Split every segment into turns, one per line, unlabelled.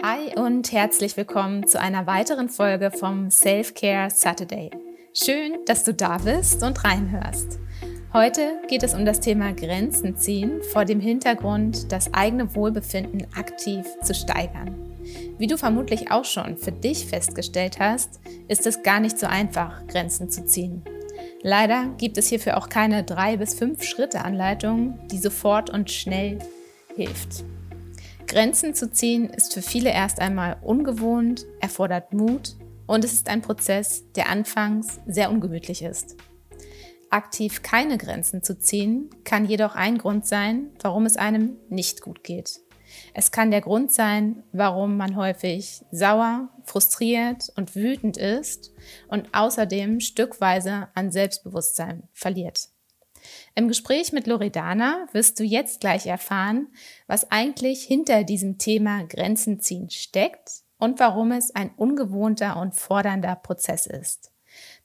Hi und herzlich willkommen zu einer weiteren Folge vom Self-Care Saturday. Schön, dass du da bist und reinhörst. Heute geht es um das Thema Grenzen ziehen vor dem Hintergrund, das eigene Wohlbefinden aktiv zu steigern. Wie du vermutlich auch schon für dich festgestellt hast, ist es gar nicht so einfach, Grenzen zu ziehen. Leider gibt es hierfür auch keine drei bis fünf Schritte Anleitung, die sofort und schnell hilft. Grenzen zu ziehen ist für viele erst einmal ungewohnt, erfordert Mut und es ist ein Prozess, der anfangs sehr ungemütlich ist. Aktiv keine Grenzen zu ziehen, kann jedoch ein Grund sein, warum es einem nicht gut geht. Es kann der Grund sein, warum man häufig sauer, frustriert und wütend ist und außerdem stückweise an Selbstbewusstsein verliert. Im Gespräch mit Loredana wirst du jetzt gleich erfahren, was eigentlich hinter diesem Thema Grenzen ziehen steckt und warum es ein ungewohnter und fordernder Prozess ist.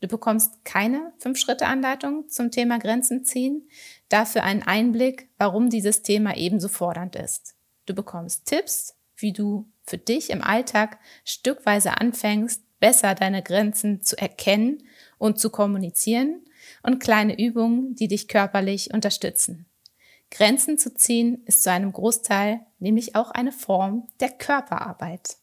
Du bekommst keine Fünf-Schritte-Anleitung zum Thema Grenzen ziehen, dafür einen Einblick, warum dieses Thema ebenso fordernd ist. Du bekommst Tipps, wie du für dich im Alltag stückweise anfängst, besser deine Grenzen zu erkennen und zu kommunizieren und kleine Übungen, die dich körperlich unterstützen. Grenzen zu ziehen ist zu einem Großteil nämlich auch eine Form der Körperarbeit.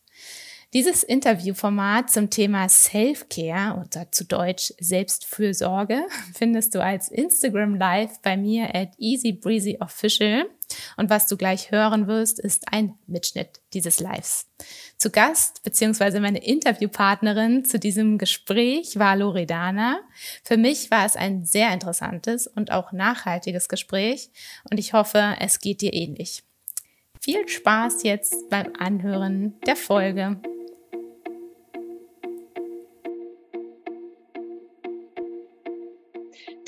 Dieses Interviewformat zum Thema Self-Care oder zu Deutsch Selbstfürsorge findest du als Instagram Live bei mir at easybreezyofficial. Und was du gleich hören wirst, ist ein Mitschnitt dieses Lives. Zu Gast bzw. meine Interviewpartnerin zu diesem Gespräch war Loredana. Für mich war es ein sehr interessantes und auch nachhaltiges Gespräch und ich hoffe, es geht dir ähnlich. Viel Spaß jetzt beim Anhören der Folge.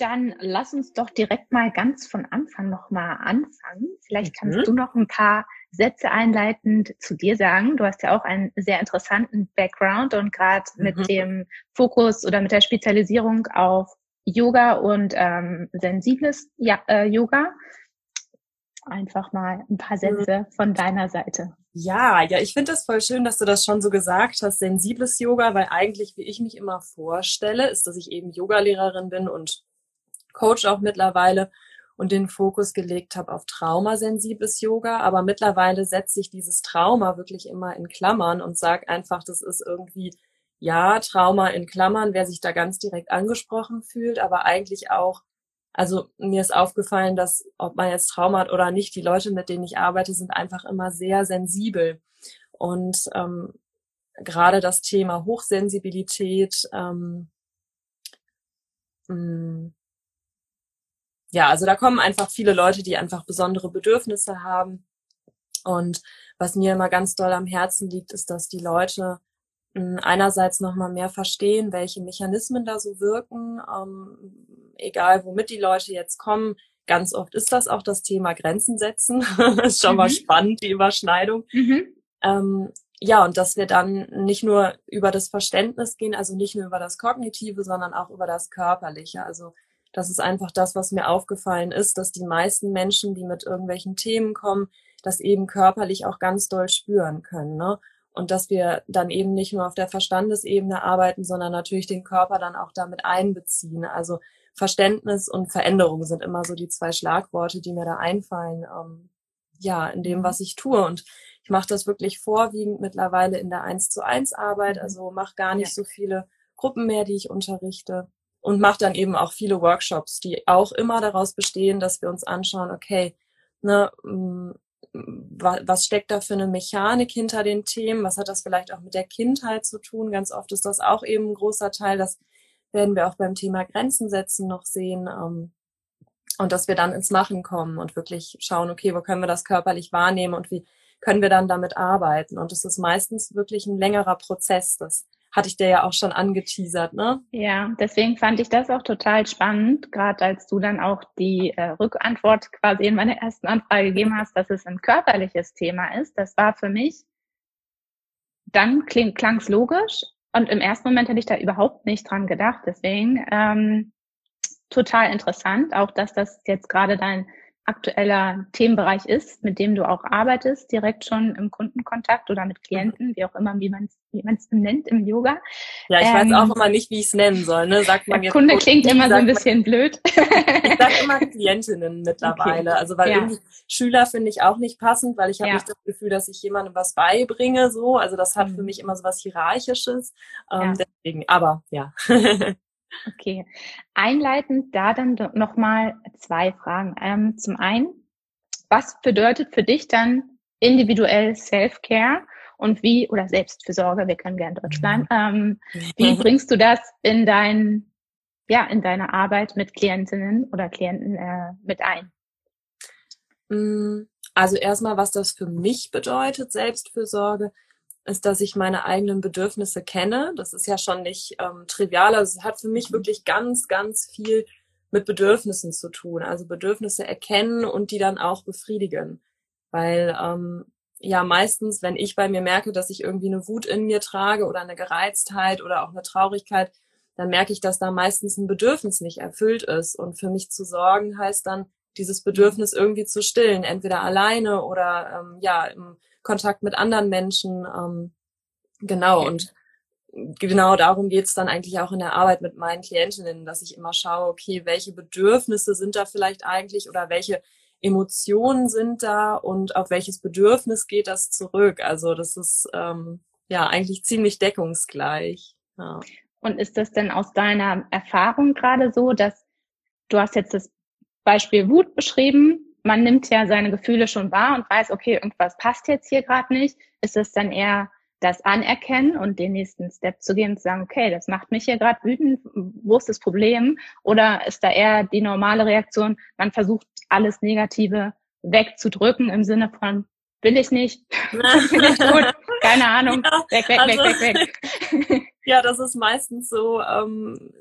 Dann lass uns doch direkt mal ganz von Anfang nochmal anfangen. Vielleicht kannst mhm. du noch ein paar Sätze einleitend zu dir sagen. Du hast ja auch einen sehr interessanten Background und gerade mhm. mit dem Fokus oder mit der Spezialisierung auf Yoga und ähm, sensibles ja, äh, Yoga. Einfach mal ein paar mhm. Sätze mhm. von deiner Seite.
Ja, ja, ich finde es voll schön, dass du das schon so gesagt hast, sensibles Yoga, weil eigentlich, wie ich mich immer vorstelle, ist, dass ich eben Yogalehrerin bin und Coach auch mittlerweile und den Fokus gelegt habe auf traumasensibles Yoga. Aber mittlerweile setze ich dieses Trauma wirklich immer in Klammern und sage einfach, das ist irgendwie, ja, Trauma in Klammern, wer sich da ganz direkt angesprochen fühlt, aber eigentlich auch, also mir ist aufgefallen, dass ob man jetzt Trauma hat oder nicht, die Leute, mit denen ich arbeite, sind einfach immer sehr sensibel. Und ähm, gerade das Thema Hochsensibilität, ähm, mh, mm, ja, also da kommen einfach viele Leute, die einfach besondere Bedürfnisse haben. Und was mir immer ganz doll am Herzen liegt, ist, dass die Leute hm, einerseits nochmal mehr verstehen, welche Mechanismen da so wirken, ähm, egal womit die Leute jetzt kommen. Ganz oft ist das auch das Thema Grenzen setzen. ist schon mhm. mal spannend, die Überschneidung. Mhm. Ähm, ja, und dass wir dann nicht nur über das Verständnis gehen, also nicht nur über das Kognitive, sondern auch über das Körperliche. Also das ist einfach das, was mir aufgefallen ist, dass die meisten Menschen, die mit irgendwelchen Themen kommen, das eben körperlich auch ganz doll spüren können. Ne? Und dass wir dann eben nicht nur auf der Verstandesebene arbeiten, sondern natürlich den Körper dann auch damit einbeziehen. Also Verständnis und Veränderung sind immer so die zwei Schlagworte, die mir da einfallen, ähm, ja, in dem, mhm. was ich tue. Und ich mache das wirklich vorwiegend mittlerweile in der Eins zu eins Arbeit, mhm. also mache gar nicht ja. so viele Gruppen mehr, die ich unterrichte und mache dann eben auch viele Workshops, die auch immer daraus bestehen, dass wir uns anschauen, okay, ne, mm, was steckt da für eine Mechanik hinter den Themen? Was hat das vielleicht auch mit der Kindheit zu tun? Ganz oft ist das auch eben ein großer Teil. Das werden wir auch beim Thema Grenzen setzen noch sehen. Ähm, und dass wir dann ins Machen kommen und wirklich schauen, okay, wo können wir das körperlich wahrnehmen und wie können wir dann damit arbeiten? Und es ist meistens wirklich ein längerer Prozess. Das hatte ich dir ja auch schon angeteasert, ne?
Ja, deswegen fand ich das auch total spannend, gerade als du dann auch die äh, Rückantwort quasi in meiner ersten Anfrage gegeben hast, dass es ein körperliches Thema ist. Das war für mich, dann klang es logisch und im ersten Moment hätte ich da überhaupt nicht dran gedacht. Deswegen ähm, total interessant, auch dass das jetzt gerade dein aktueller Themenbereich ist, mit dem du auch arbeitest, direkt schon im Kundenkontakt oder mit Klienten, wie auch immer, wie man es wie man's nennt im Yoga.
Ja, ich ähm, weiß auch immer nicht, wie ich es nennen soll. Ne? Sagt man
jetzt Kunde klingt immer so ein bisschen man, blöd.
ich sage immer Klientinnen mittlerweile. Okay. Also weil ja. irgendwie Schüler finde ich auch nicht passend, weil ich habe ja. nicht das Gefühl, dass ich jemandem was beibringe. So, also das hat mhm. für mich immer so was Hierarchisches. Ähm, ja. Deswegen, aber ja.
Okay. Einleitend da dann nochmal zwei Fragen. Ähm, zum einen, was bedeutet für dich dann individuell Self-Care und wie, oder Selbstfürsorge, wir können gerne Deutsch bleiben, ähm, wie bringst du das in dein, ja, in deine Arbeit mit Klientinnen oder Klienten äh, mit ein?
Mm, also erstmal, was das für mich bedeutet, Selbstfürsorge, ist, dass ich meine eigenen Bedürfnisse kenne. Das ist ja schon nicht ähm, trivial. Also es hat für mich mhm. wirklich ganz, ganz viel mit Bedürfnissen zu tun. Also Bedürfnisse erkennen und die dann auch befriedigen. Weil ähm, ja meistens, wenn ich bei mir merke, dass ich irgendwie eine Wut in mir trage oder eine Gereiztheit oder auch eine Traurigkeit, dann merke ich, dass da meistens ein Bedürfnis nicht erfüllt ist. Und für mich zu sorgen heißt dann, dieses Bedürfnis irgendwie zu stillen, entweder alleine oder ähm, ja im Kontakt mit anderen Menschen. Ähm, genau, und genau darum geht's dann eigentlich auch in der Arbeit mit meinen Klientinnen, dass ich immer schaue, okay, welche Bedürfnisse sind da vielleicht eigentlich oder welche Emotionen sind da und auf welches Bedürfnis geht das zurück? Also das ist ähm, ja eigentlich ziemlich deckungsgleich. Ja.
Und ist das denn aus deiner Erfahrung gerade so, dass du hast jetzt das Beispiel Wut beschrieben, man nimmt ja seine Gefühle schon wahr und weiß, okay, irgendwas passt jetzt hier gerade nicht. Ist es dann eher das Anerkennen und den nächsten Step zu gehen und zu sagen, okay, das macht mich hier gerade wütend, wo ist das Problem? Oder ist da eher die normale Reaktion, man versucht alles Negative wegzudrücken im Sinne von, will ich nicht, will ich gut, keine Ahnung, ja, weg, weg, also, weg, weg,
weg. Ja, das ist meistens so, ähm,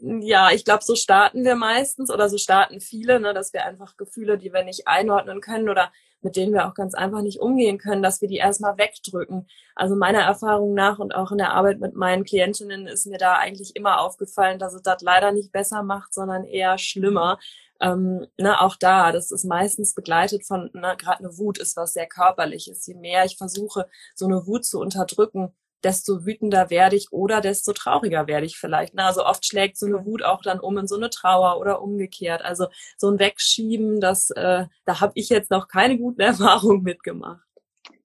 ja, ich glaube, so starten wir meistens oder so starten viele, ne, dass wir einfach Gefühle, die wir nicht einordnen können oder mit denen wir auch ganz einfach nicht umgehen können, dass wir die erstmal wegdrücken. Also meiner Erfahrung nach und auch in der Arbeit mit meinen Klientinnen ist mir da eigentlich immer aufgefallen, dass es das leider nicht besser macht, sondern eher schlimmer. Ähm, ne, auch da, das ist meistens begleitet von, ne, gerade eine Wut ist was sehr körperliches. Je mehr ich versuche, so eine Wut zu unterdrücken, desto wütender werde ich oder desto trauriger werde ich vielleicht. Ne? Also oft schlägt so eine Wut auch dann um in so eine Trauer oder umgekehrt. Also so ein Wegschieben, das, äh, da habe ich jetzt noch keine guten Erfahrungen mitgemacht.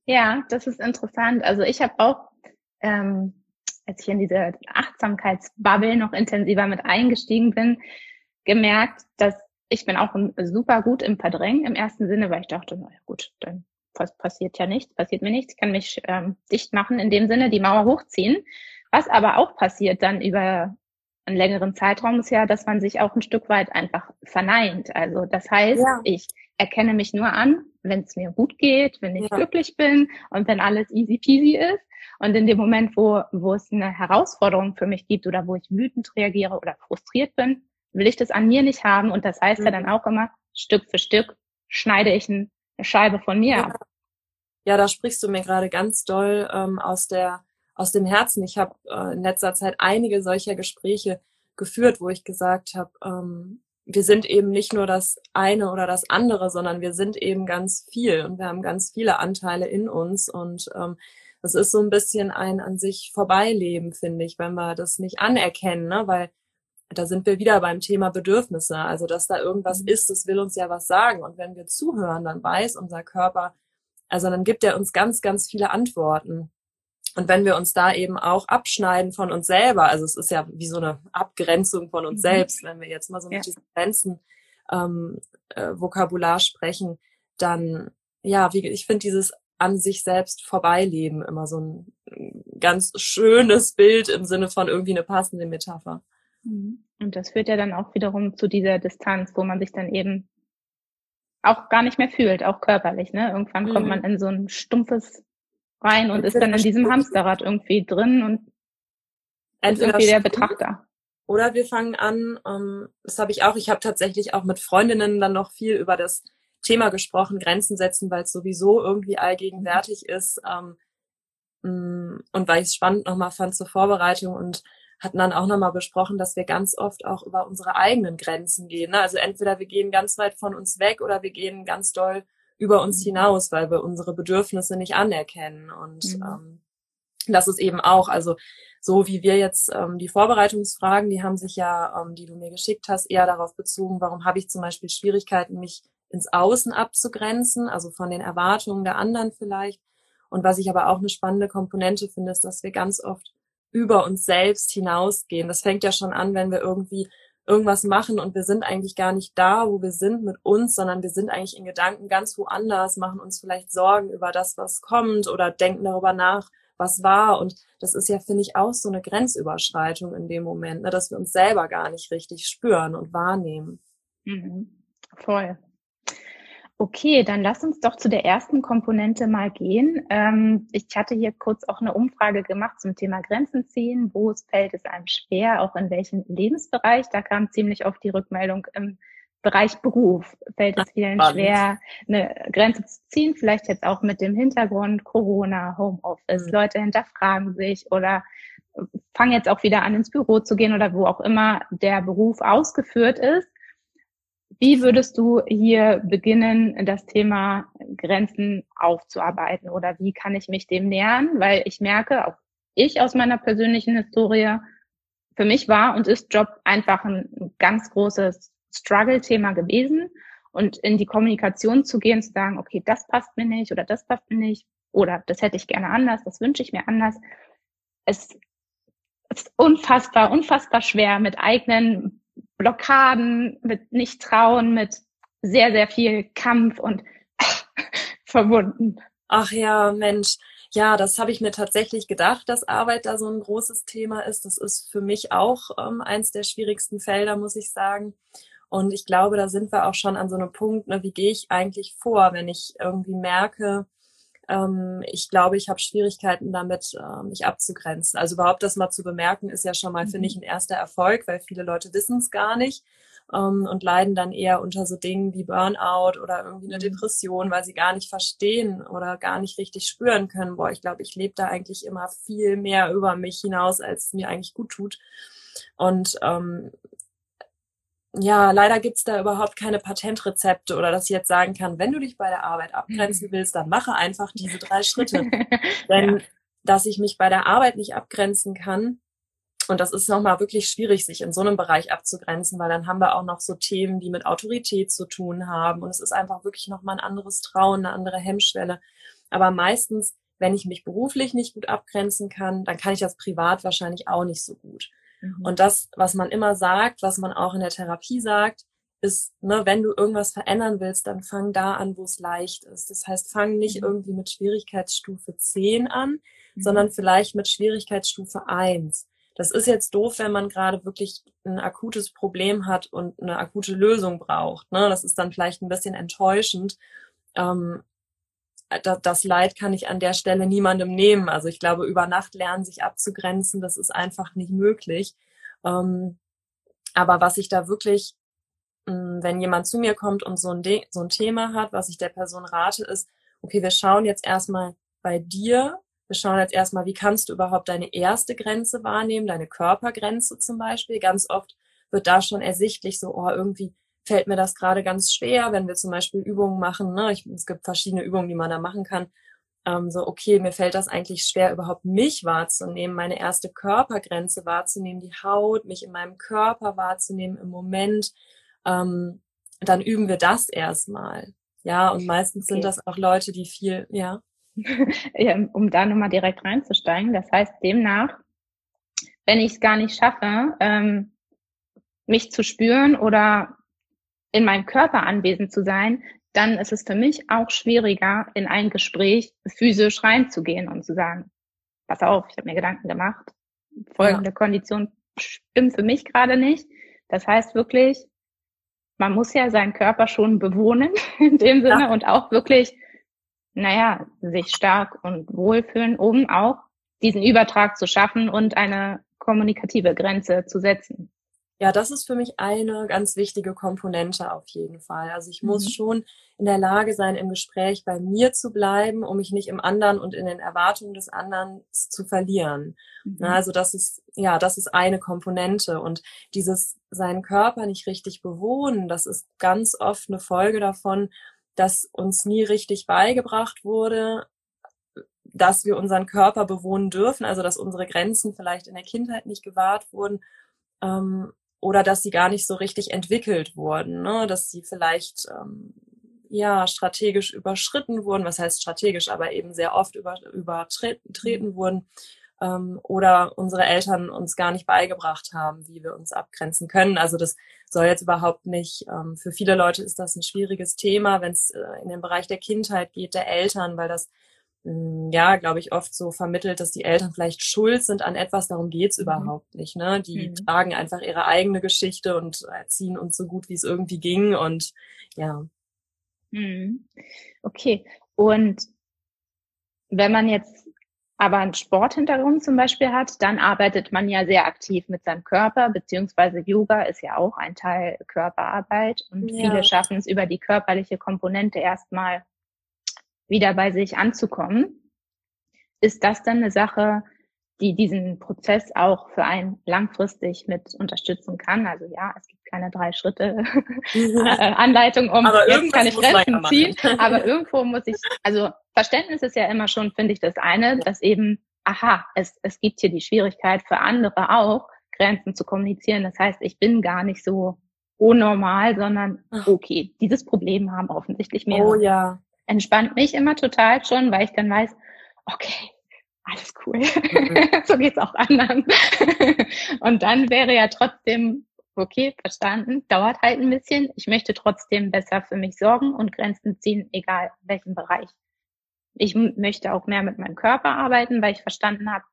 Ja, das ist interessant. Also ich habe auch, ähm, als ich in diese Achtsamkeitsbubble noch intensiver mit eingestiegen bin, gemerkt, dass ich bin auch super gut im Verdrängen im ersten Sinne, weil ich dachte, naja gut, dann passiert ja nichts, passiert mir nichts, ich kann mich ähm, dicht machen, in dem Sinne die Mauer hochziehen. Was aber auch passiert dann über einen längeren Zeitraum ist ja, dass man sich auch ein Stück weit einfach verneint. Also das heißt, ja. ich erkenne mich nur an, wenn es mir gut geht, wenn ich ja. glücklich bin und wenn alles easy peasy ist. Und in dem Moment, wo, wo es eine Herausforderung für mich gibt oder wo ich wütend reagiere oder frustriert bin, will ich das an mir nicht haben. Und das heißt mhm. ja dann auch immer, Stück für Stück schneide ich ein eine Scheibe von mir
ja. Ja, da sprichst du mir gerade ganz doll ähm, aus der aus dem Herzen. Ich habe äh, in letzter Zeit einige solcher Gespräche geführt, wo ich gesagt habe, ähm, wir sind eben nicht nur das eine oder das andere, sondern wir sind eben ganz viel und wir haben ganz viele Anteile in uns und ähm, das ist so ein bisschen ein an sich vorbeileben, finde ich, wenn wir das nicht anerkennen, ne? weil da sind wir wieder beim Thema Bedürfnisse. Also, dass da irgendwas mhm. ist, das will uns ja was sagen. Und wenn wir zuhören, dann weiß unser Körper, also dann gibt er uns ganz, ganz viele Antworten. Und wenn wir uns da eben auch abschneiden von uns selber, also es ist ja wie so eine Abgrenzung von uns mhm. selbst, wenn wir jetzt mal so mit diesen Grenzen ähm, äh, Vokabular sprechen, dann ja, wie ich finde dieses an sich selbst vorbeileben immer so ein ganz schönes Bild im Sinne von irgendwie eine passende Metapher.
Mhm. Und das führt ja dann auch wiederum zu dieser Distanz, wo man sich dann eben auch gar nicht mehr fühlt, auch körperlich. Ne? Irgendwann mhm. kommt man in so ein stumpfes rein und ist dann in diesem Hamsterrad irgendwie drin und ist irgendwie der Betrachter.
Oder wir fangen an, ähm, das habe ich auch, ich habe tatsächlich auch mit Freundinnen dann noch viel über das Thema gesprochen, Grenzen setzen, weil es sowieso irgendwie allgegenwärtig ist ähm, mm, und weil ich es spannend nochmal fand zur Vorbereitung und hatten dann auch nochmal besprochen, dass wir ganz oft auch über unsere eigenen Grenzen gehen. Ne? Also entweder wir gehen ganz weit von uns weg oder wir gehen ganz doll über uns mhm. hinaus, weil wir unsere Bedürfnisse nicht anerkennen. Und mhm. ähm, das ist eben auch, also so wie wir jetzt ähm, die Vorbereitungsfragen, die haben sich ja, ähm, die du mir geschickt hast, eher darauf bezogen, warum habe ich zum Beispiel Schwierigkeiten, mich ins Außen abzugrenzen, also von den Erwartungen der anderen vielleicht. Und was ich aber auch eine spannende Komponente finde, ist, dass wir ganz oft über uns selbst hinausgehen. Das fängt ja schon an, wenn wir irgendwie irgendwas machen und wir sind eigentlich gar nicht da, wo wir sind mit uns, sondern wir sind eigentlich in Gedanken ganz woanders, machen uns vielleicht Sorgen über das, was kommt oder denken darüber nach, was war. Und das ist ja, finde ich, auch so eine Grenzüberschreitung in dem Moment, ne, dass wir uns selber gar nicht richtig spüren und wahrnehmen.
Mhm. Voll. Okay, dann lass uns doch zu der ersten Komponente mal gehen. Ähm, ich hatte hier kurz auch eine Umfrage gemacht zum Thema Grenzen ziehen. Wo es fällt es einem schwer, auch in welchem Lebensbereich? Da kam ziemlich oft die Rückmeldung im Bereich Beruf fällt es vielen schwer, eine Grenze zu ziehen, vielleicht jetzt auch mit dem Hintergrund Corona, Homeoffice. Mhm. Leute hinterfragen sich oder fangen jetzt auch wieder an, ins Büro zu gehen oder wo auch immer der Beruf ausgeführt ist. Wie würdest du hier beginnen, das Thema Grenzen aufzuarbeiten oder wie kann ich mich dem nähern? Weil ich merke, auch ich aus meiner persönlichen Historie, für mich war und ist Job einfach ein ganz großes Struggle-Thema gewesen. Und in die Kommunikation zu gehen, zu sagen, okay, das passt mir nicht oder das passt mir nicht oder das hätte ich gerne anders, das wünsche ich mir anders. Es ist unfassbar, unfassbar schwer mit eigenen Blockaden, mit Nicht-Trauen, mit sehr, sehr viel Kampf und verbunden.
Ach ja, Mensch. Ja, das habe ich mir tatsächlich gedacht, dass Arbeit da so ein großes Thema ist. Das ist für mich auch ähm, eins der schwierigsten Felder, muss ich sagen. Und ich glaube, da sind wir auch schon an so einem Punkt, ne, wie gehe ich eigentlich vor, wenn ich irgendwie merke, ähm, ich glaube, ich habe Schwierigkeiten damit, äh, mich abzugrenzen. Also überhaupt das mal zu bemerken, ist ja schon mal, mhm. finde ich, ein erster Erfolg, weil viele Leute wissen es gar nicht ähm, und leiden dann eher unter so Dingen wie Burnout oder irgendwie eine mhm. Depression, weil sie gar nicht verstehen oder gar nicht richtig spüren können, boah, ich glaube, ich lebe da eigentlich immer viel mehr über mich hinaus, als es mir eigentlich gut tut. Und ähm, ja, leider gibt's da überhaupt keine Patentrezepte oder dass ich jetzt sagen kann, wenn du dich bei der Arbeit abgrenzen willst, dann mache einfach diese drei Schritte. Denn ja. dass ich mich bei der Arbeit nicht abgrenzen kann, und das ist nochmal wirklich schwierig, sich in so einem Bereich abzugrenzen, weil dann haben wir auch noch so Themen, die mit Autorität zu tun haben. Und es ist einfach wirklich nochmal ein anderes Trauen, eine andere Hemmschwelle. Aber meistens, wenn ich mich beruflich nicht gut abgrenzen kann, dann kann ich das privat wahrscheinlich auch nicht so gut. Mhm. Und das, was man immer sagt, was man auch in der Therapie sagt, ist, ne, wenn du irgendwas verändern willst, dann fang da an, wo es leicht ist. Das heißt, fang nicht mhm. irgendwie mit Schwierigkeitsstufe 10 an, mhm. sondern vielleicht mit Schwierigkeitsstufe 1. Das ist jetzt doof, wenn man gerade wirklich ein akutes Problem hat und eine akute Lösung braucht. Ne? Das ist dann vielleicht ein bisschen enttäuschend. Ähm, das Leid kann ich an der Stelle niemandem nehmen. Also ich glaube, über Nacht lernen, sich abzugrenzen, das ist einfach nicht möglich. Ähm, aber was ich da wirklich, hm, wenn jemand zu mir kommt und so ein, so ein Thema hat, was ich der Person rate, ist, okay, wir schauen jetzt erstmal bei dir, wir schauen jetzt erstmal, wie kannst du überhaupt deine erste Grenze wahrnehmen, deine Körpergrenze zum Beispiel. Ganz oft wird da schon ersichtlich so, oh, irgendwie fällt mir das gerade ganz schwer, wenn wir zum Beispiel Übungen machen. Ne? Ich, es gibt verschiedene Übungen, die man da machen kann. Ähm, so, okay, mir fällt das eigentlich schwer, überhaupt mich wahrzunehmen, meine erste Körpergrenze wahrzunehmen, die Haut, mich in meinem Körper wahrzunehmen im Moment. Ähm, dann üben wir das erstmal. Ja, und meistens okay. sind das auch Leute, die viel, ja.
ja um da nochmal direkt reinzusteigen. Das heißt, demnach, wenn ich es gar nicht schaffe, ähm, mich zu spüren oder in meinem Körper anwesend zu sein, dann ist es für mich auch schwieriger, in ein Gespräch physisch reinzugehen und zu sagen, pass auf, ich habe mir Gedanken gemacht, folgende ja. Kondition stimmt für mich gerade nicht. Das heißt wirklich, man muss ja seinen Körper schon bewohnen in dem Sinne ja. und auch wirklich, naja, sich stark und wohlfühlen, um auch diesen Übertrag zu schaffen und eine kommunikative Grenze zu setzen.
Ja, das ist für mich eine ganz wichtige Komponente auf jeden Fall. Also ich muss mhm. schon in der Lage sein, im Gespräch bei mir zu bleiben, um mich nicht im anderen und in den Erwartungen des anderen zu verlieren. Mhm. Also das ist, ja, das ist eine Komponente. Und dieses seinen Körper nicht richtig bewohnen, das ist ganz oft eine Folge davon, dass uns nie richtig beigebracht wurde, dass wir unseren Körper bewohnen dürfen, also dass unsere Grenzen vielleicht in der Kindheit nicht gewahrt wurden ähm, oder dass sie gar nicht so richtig entwickelt wurden, ne? dass sie vielleicht ähm, ja strategisch überschritten wurden, was heißt strategisch, aber eben sehr oft über, übertreten mhm. wurden ähm, oder unsere Eltern uns gar nicht beigebracht haben, wie wir uns abgrenzen können. Also das soll jetzt überhaupt nicht, ähm, für viele Leute ist das ein schwieriges Thema, wenn es äh, in den Bereich der Kindheit geht, der Eltern, weil das ja, glaube ich, oft so vermittelt, dass die Eltern vielleicht schuld sind an etwas, darum geht's mhm. überhaupt nicht. Ne? Die mhm. tragen einfach ihre eigene Geschichte und erziehen uns so gut, wie es irgendwie ging. Und ja.
Mhm. Okay. Und wenn man jetzt aber einen Sporthintergrund zum Beispiel hat, dann arbeitet man ja sehr aktiv mit seinem Körper, beziehungsweise Yoga ist ja auch ein Teil Körperarbeit und ja. viele schaffen es über die körperliche Komponente erstmal wieder bei sich anzukommen. Ist das dann eine Sache, die diesen Prozess auch für einen langfristig mit unterstützen kann? Also ja, es gibt keine drei Schritte äh, Anleitung, um aber jetzt kann ich Grenzen ziehen. Aber irgendwo muss ich, also Verständnis ist ja immer schon, finde ich, das eine, dass eben, aha, es, es gibt hier die Schwierigkeit für andere auch, Grenzen zu kommunizieren. Das heißt, ich bin gar nicht so unnormal, sondern okay, dieses Problem haben offensichtlich mehrere.
Oh ja
entspannt mich immer total schon, weil ich dann weiß, okay, alles cool. Mhm. so geht's auch anderen. und dann wäre ja trotzdem, okay, verstanden, dauert halt ein bisschen. Ich möchte trotzdem besser für mich sorgen und Grenzen ziehen, egal in welchem Bereich. Ich möchte auch mehr mit meinem Körper arbeiten, weil ich verstanden habe,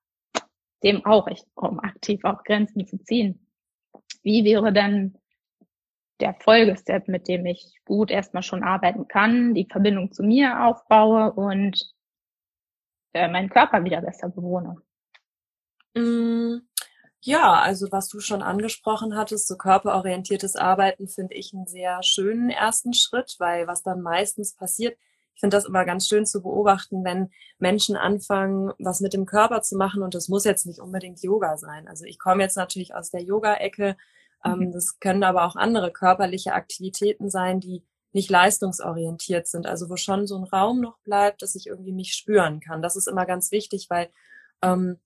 dem auch ich, um aktiv auch Grenzen zu ziehen. Wie wäre dann der Folgestep, mit dem ich gut erstmal schon arbeiten kann, die Verbindung zu mir aufbaue und äh, meinen Körper wieder besser bewohne.
Mm, ja, also was du schon angesprochen hattest, so körperorientiertes Arbeiten finde ich einen sehr schönen ersten Schritt, weil was dann meistens passiert, ich finde das immer ganz schön zu beobachten, wenn Menschen anfangen, was mit dem Körper zu machen und das muss jetzt nicht unbedingt Yoga sein. Also ich komme jetzt natürlich aus der Yoga-Ecke, ähm, mhm. Das können aber auch andere körperliche Aktivitäten sein, die nicht leistungsorientiert sind, also wo schon so ein Raum noch bleibt, dass ich irgendwie mich spüren kann. Das ist immer ganz wichtig, weil ähm,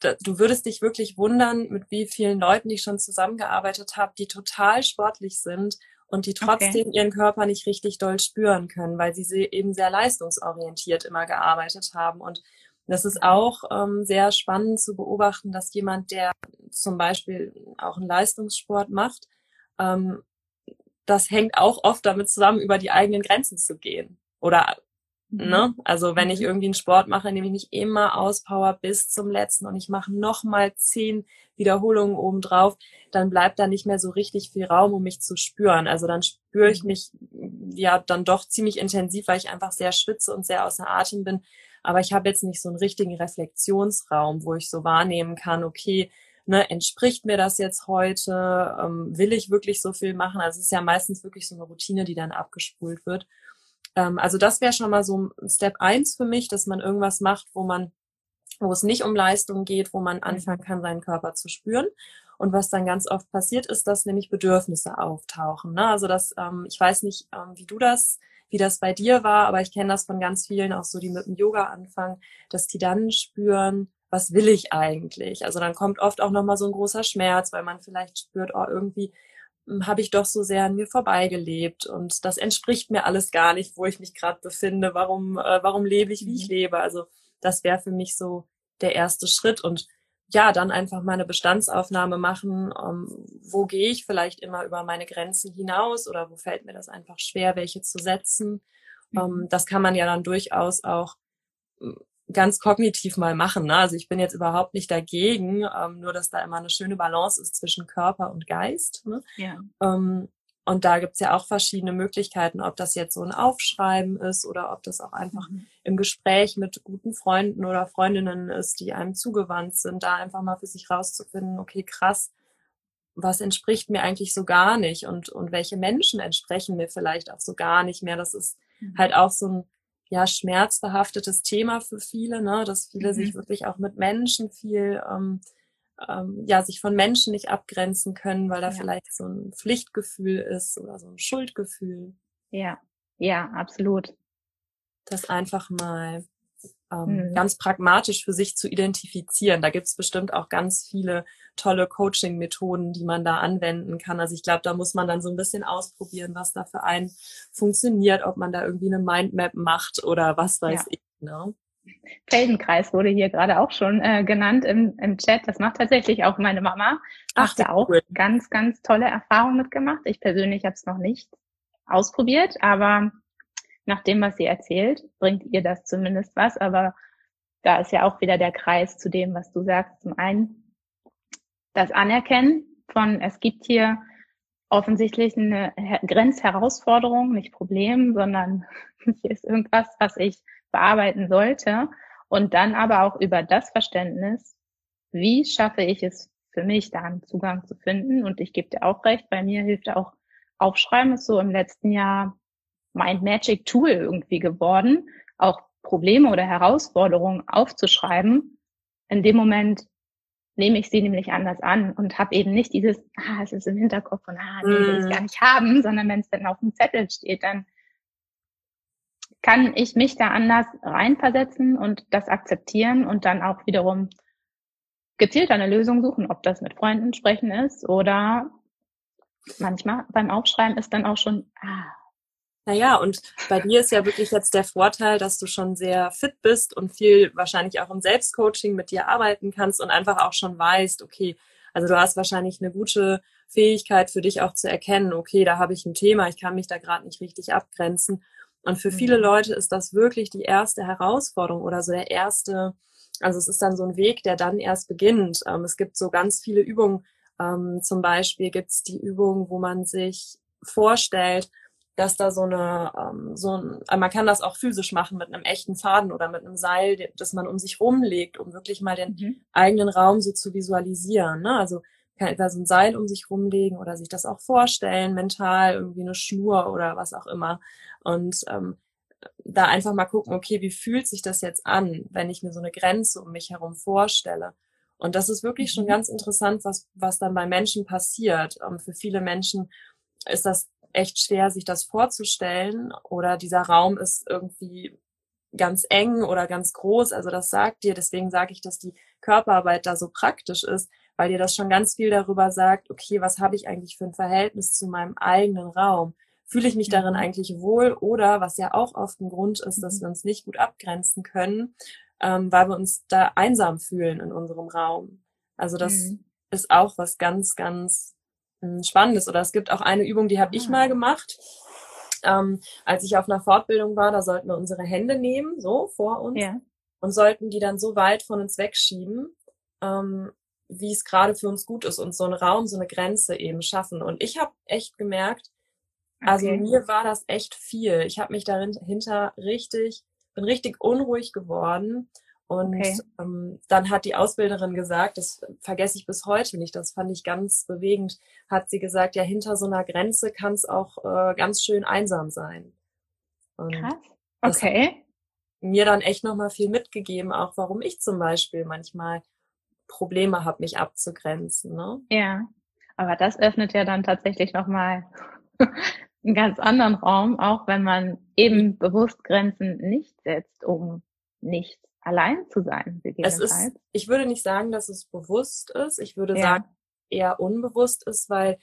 du würdest dich wirklich wundern, mit wie vielen Leuten ich schon zusammengearbeitet habe, die total sportlich sind und die trotzdem okay. ihren Körper nicht richtig doll spüren können, weil sie eben sehr leistungsorientiert immer gearbeitet haben. Und das ist auch ähm, sehr spannend zu beobachten, dass jemand, der zum Beispiel auch einen Leistungssport macht, ähm, das hängt auch oft damit zusammen, über die eigenen Grenzen zu gehen. Oder Mhm. Ne? Also wenn ich mhm. irgendwie einen Sport mache, nehme ich mich immer auspower bis zum letzten und ich mache nochmal zehn Wiederholungen obendrauf, dann bleibt da nicht mehr so richtig viel Raum, um mich zu spüren. Also dann spüre ich mhm. mich ja dann doch ziemlich intensiv, weil ich einfach sehr schwitze und sehr außer Atem bin aber ich habe jetzt nicht so einen richtigen Reflexionsraum, wo ich so wahrnehmen kann, okay, ne, entspricht mir das jetzt heute? Ähm, will ich wirklich so viel machen? Also es ist ja meistens wirklich so eine Routine, die dann abgespult wird. Ähm, also das wäre schon mal so ein Step eins für mich, dass man irgendwas macht, wo man, wo es nicht um Leistung geht, wo man anfangen kann, seinen Körper zu spüren. Und was dann ganz oft passiert ist, dass nämlich Bedürfnisse auftauchen. Ne? Also das, ähm, ich weiß nicht, ähm, wie du das wie das bei dir war, aber ich kenne das von ganz vielen, auch so, die mit dem Yoga anfangen, dass die dann spüren, was will ich eigentlich? Also dann kommt oft auch nochmal so ein großer Schmerz, weil man vielleicht spürt, oh, irgendwie hm, habe ich doch so sehr an mir vorbeigelebt und das entspricht mir alles gar nicht, wo ich mich gerade befinde. Warum, äh, warum lebe ich, wie ich mhm. lebe? Also das wäre für mich so der erste Schritt und ja, dann einfach mal eine Bestandsaufnahme machen, ähm, wo gehe ich vielleicht immer über meine Grenzen hinaus oder wo fällt mir das einfach schwer, welche zu setzen. Mhm. Ähm, das kann man ja dann durchaus auch hm, ganz kognitiv mal machen. Ne? Also ich bin jetzt überhaupt nicht dagegen, ähm, nur dass da immer eine schöne Balance ist zwischen Körper und Geist. Ne? Ja. Ähm, und da gibt's ja auch verschiedene Möglichkeiten, ob das jetzt so ein Aufschreiben ist oder ob das auch einfach mhm. im Gespräch mit guten Freunden oder Freundinnen ist, die einem zugewandt sind, da einfach mal für sich rauszufinden, okay, krass, was entspricht mir eigentlich so gar nicht und, und welche Menschen entsprechen mir vielleicht auch so gar nicht mehr. Das ist mhm. halt auch so ein ja, schmerzbehaftetes Thema für viele, ne? dass viele mhm. sich wirklich auch mit Menschen viel, ähm, ähm, ja, sich von Menschen nicht abgrenzen können, weil da ja. vielleicht so ein Pflichtgefühl ist oder so ein Schuldgefühl.
Ja, ja, absolut.
Das einfach mal ähm, mhm. ganz pragmatisch für sich zu identifizieren. Da gibt's bestimmt auch ganz viele tolle Coaching-Methoden, die man da anwenden kann. Also ich glaube, da muss man dann so ein bisschen ausprobieren, was da für einen funktioniert, ob man da irgendwie eine Mindmap macht oder was weiß ja. ich. Ne?
Feldenkreis wurde hier gerade auch schon äh, genannt im, im Chat. Das macht tatsächlich auch meine Mama. Ach, da auch cool. ganz, ganz tolle Erfahrungen mitgemacht. Ich persönlich habe es noch nicht ausprobiert, aber nach dem, was sie erzählt, bringt ihr das zumindest was. Aber da ist ja auch wieder der Kreis zu dem, was du sagst. Zum einen das Anerkennen von, es gibt hier offensichtlich eine Grenzherausforderung, nicht Problem, sondern hier ist irgendwas, was ich bearbeiten sollte. Und dann aber auch über das Verständnis, wie schaffe ich es für mich, da einen Zugang zu finden. Und ich gebe dir auch recht, bei mir hilft auch Aufschreiben, ist so im letzten Jahr mein Magic Tool irgendwie geworden, auch Probleme oder Herausforderungen aufzuschreiben. In dem Moment nehme ich sie nämlich anders an und habe eben nicht dieses, ah, es ist im Hinterkopf und ah, nee, will ich mhm. gar nicht haben, sondern wenn es dann auf dem Zettel steht, dann kann ich mich da anders reinversetzen und das akzeptieren und dann auch wiederum gezielt eine Lösung suchen, ob das mit Freunden sprechen ist oder manchmal beim Aufschreiben ist dann auch schon, ah,
naja, und bei dir ist ja wirklich jetzt der Vorteil, dass du schon sehr fit bist und viel wahrscheinlich auch im Selbstcoaching mit dir arbeiten kannst und einfach auch schon weißt, okay, also du hast wahrscheinlich eine gute Fähigkeit für dich auch zu erkennen, okay, da habe ich ein Thema, ich kann mich da gerade nicht richtig abgrenzen. Und für viele mhm. Leute ist das wirklich die erste Herausforderung oder so der erste, also es ist dann so ein Weg, der dann erst beginnt. Ähm, es gibt so ganz viele Übungen. Ähm, zum Beispiel gibt es die Übung, wo man sich vorstellt, dass da so eine, ähm, so ein, äh, man kann das auch physisch machen mit einem echten Faden oder mit einem Seil, das man um sich rumlegt, um wirklich mal den mhm. eigenen Raum so zu visualisieren. Ne? Also kann etwa so ein Seil um sich rumlegen oder sich das auch vorstellen, mental, irgendwie eine Schnur oder was auch immer. Und ähm, da einfach mal gucken, okay, wie fühlt sich das jetzt an, wenn ich mir so eine Grenze um mich herum vorstelle? Und das ist wirklich schon mhm. ganz interessant, was, was dann bei Menschen passiert. Ähm, für viele Menschen ist das echt schwer, sich das vorzustellen oder dieser Raum ist irgendwie ganz eng oder ganz groß. Also das sagt dir, deswegen sage ich, dass die Körperarbeit da so praktisch ist, weil dir das schon ganz viel darüber sagt, okay, was habe ich eigentlich für ein Verhältnis zu meinem eigenen Raum? Fühle ich mich darin mhm. eigentlich wohl oder, was ja auch oft ein Grund ist, dass mhm. wir uns nicht gut abgrenzen können, ähm, weil wir uns da einsam fühlen in unserem Raum. Also das mhm. ist auch was ganz, ganz Spannendes. Oder es gibt auch eine Übung, die habe ich ah. mal gemacht. Ähm, als ich auf einer Fortbildung war, da sollten wir unsere Hände nehmen, so vor uns, ja. und sollten die dann so weit von uns wegschieben, ähm, wie es gerade für uns gut ist und so einen Raum, so eine Grenze eben schaffen. Und ich habe echt gemerkt, also okay. mir war das echt viel. Ich habe mich dahinter richtig, bin richtig unruhig geworden und okay. ähm, dann hat die Ausbilderin gesagt, das vergesse ich bis heute nicht, das fand ich ganz bewegend, hat sie gesagt, ja, hinter so einer Grenze kann es auch äh, ganz schön einsam sein.
Und Krass. Okay.
Mir dann echt nochmal viel mitgegeben, auch warum ich zum Beispiel manchmal Probleme habe, mich abzugrenzen. Ne?
Ja, aber das öffnet ja dann tatsächlich nochmal einen ganz anderen Raum, auch wenn man eben bewusst Grenzen nicht setzt, um nichts allein zu sein.
Es ist, ich würde nicht sagen, dass es bewusst ist. Ich würde ja. sagen, eher unbewusst ist, weil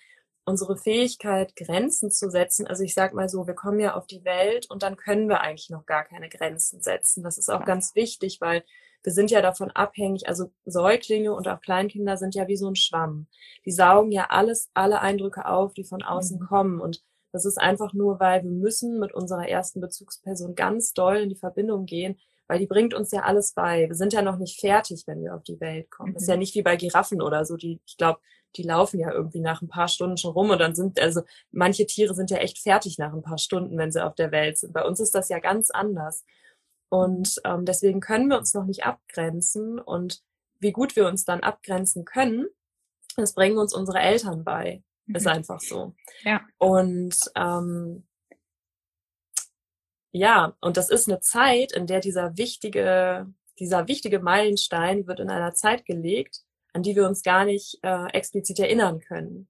unsere Fähigkeit, Grenzen zu setzen, also ich sag mal so, wir kommen ja auf die Welt und dann können wir eigentlich noch gar keine Grenzen setzen. Das ist auch ja. ganz wichtig, weil wir sind ja davon abhängig, also Säuglinge und auch Kleinkinder sind ja wie so ein Schwamm. Die saugen ja alles, alle Eindrücke auf, die von außen mhm. kommen und das ist einfach nur, weil wir müssen mit unserer ersten Bezugsperson ganz doll in die Verbindung gehen, weil die bringt uns ja alles bei. Wir sind ja noch nicht fertig, wenn wir auf die Welt kommen. Mhm. Das ist ja mhm. nicht wie bei Giraffen oder so, die, ich glaube, die laufen ja irgendwie nach ein paar Stunden schon rum und dann sind, also manche Tiere sind ja echt fertig nach ein paar Stunden, wenn sie auf der Welt sind. Bei uns ist das ja ganz anders. Und ähm, deswegen können wir uns noch nicht abgrenzen. Und wie gut wir uns dann abgrenzen können, Das bringen uns unsere Eltern bei. Mhm. Ist einfach so. Ja. Und ähm, ja, und das ist eine Zeit, in der dieser wichtige, dieser wichtige Meilenstein wird in einer Zeit gelegt, an die wir uns gar nicht äh, explizit erinnern können.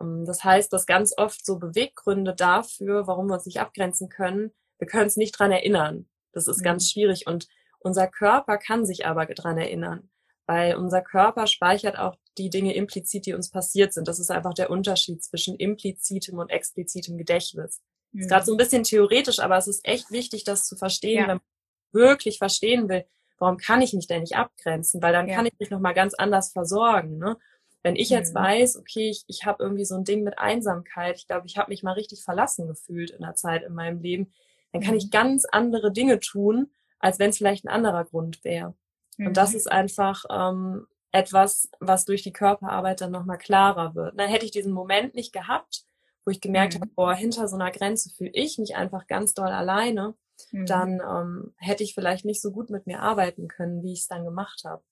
Ähm, das heißt, dass ganz oft so Beweggründe dafür, warum wir uns nicht abgrenzen können, wir können es nicht dran erinnern. Das ist mhm. ganz schwierig und unser Körper kann sich aber dran erinnern, weil unser Körper speichert auch die Dinge implizit, die uns passiert sind. Das ist einfach der Unterschied zwischen implizitem und explizitem Gedächtnis. Mhm. Ist gerade so ein bisschen theoretisch, aber es ist echt wichtig, das zu verstehen, ja. wenn man wirklich verstehen will, warum kann ich mich denn nicht abgrenzen? Weil dann ja. kann ich mich nochmal ganz anders versorgen. Ne? Wenn ich jetzt mhm. weiß, okay, ich, ich habe irgendwie so ein Ding mit Einsamkeit, ich glaube, ich habe mich mal richtig verlassen gefühlt in der Zeit in meinem Leben, dann kann ich mhm. ganz andere Dinge tun, als wenn es vielleicht ein anderer Grund wäre. Mhm. Und das mhm. ist einfach ähm, etwas, was durch die Körperarbeit dann nochmal klarer wird. Dann hätte ich diesen Moment nicht gehabt, wo ich gemerkt mhm. habe, boah, hinter so einer Grenze fühle ich mich einfach ganz doll alleine, mhm. dann ähm, hätte ich vielleicht nicht so gut mit mir arbeiten können, wie ich es dann gemacht habe.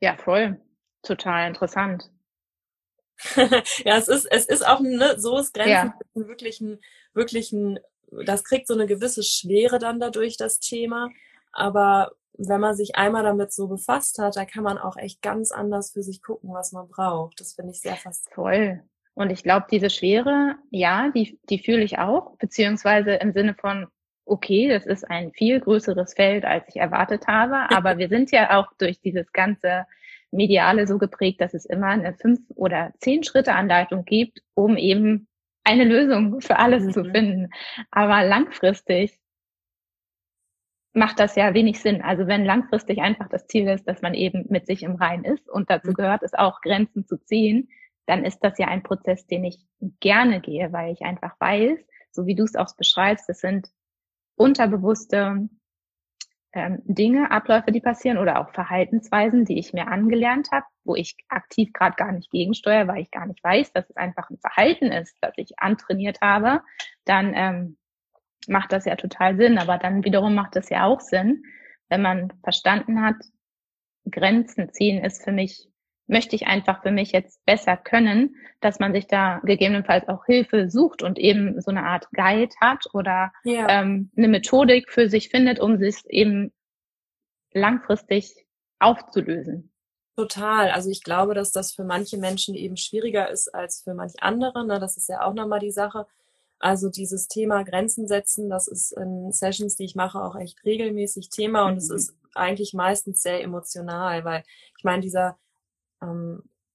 Ja, voll. Total interessant.
ja, es ist, es ist auch, ne, so ist Grenzen ja. wirklich ein, wirklich ein, das kriegt so eine gewisse Schwere dann dadurch, das Thema. Aber wenn man sich einmal damit so befasst hat, da kann man auch echt ganz anders für sich gucken, was man braucht. Das finde ich sehr faszinierend.
Voll. Und ich glaube, diese Schwere, ja, die, die fühle ich auch, beziehungsweise im Sinne von, okay, das ist ein viel größeres Feld, als ich erwartet habe, aber wir sind ja auch durch dieses ganze Mediale so geprägt, dass es immer eine fünf oder zehn Schritte Anleitung gibt, um eben eine Lösung für alles mhm. zu finden. Aber langfristig macht das ja wenig Sinn. Also wenn langfristig einfach das Ziel ist, dass man eben mit sich im Rein ist und dazu mhm. gehört es auch, Grenzen zu ziehen, dann ist das ja ein Prozess, den ich gerne gehe, weil ich einfach weiß, so wie du es auch beschreibst, das sind unterbewusste ähm, Dinge, Abläufe, die passieren oder auch Verhaltensweisen, die ich mir angelernt habe, wo ich aktiv gerade gar nicht gegensteuere, weil ich gar nicht weiß, dass es einfach ein Verhalten ist, das ich antrainiert habe, dann ähm, macht das ja total Sinn. Aber dann wiederum macht es ja auch Sinn, wenn man verstanden hat, Grenzen ziehen ist für mich möchte ich einfach für mich jetzt besser können, dass man sich da gegebenenfalls auch Hilfe sucht und eben so eine Art Guide hat oder ja. ähm, eine Methodik für sich findet, um sich eben langfristig aufzulösen.
Total. Also ich glaube, dass das für manche Menschen eben schwieriger ist als für manche andere. Ne? Das ist ja auch nochmal die Sache. Also dieses Thema Grenzen setzen, das ist in Sessions, die ich mache, auch echt regelmäßig Thema und mhm. es ist eigentlich meistens sehr emotional, weil ich meine, dieser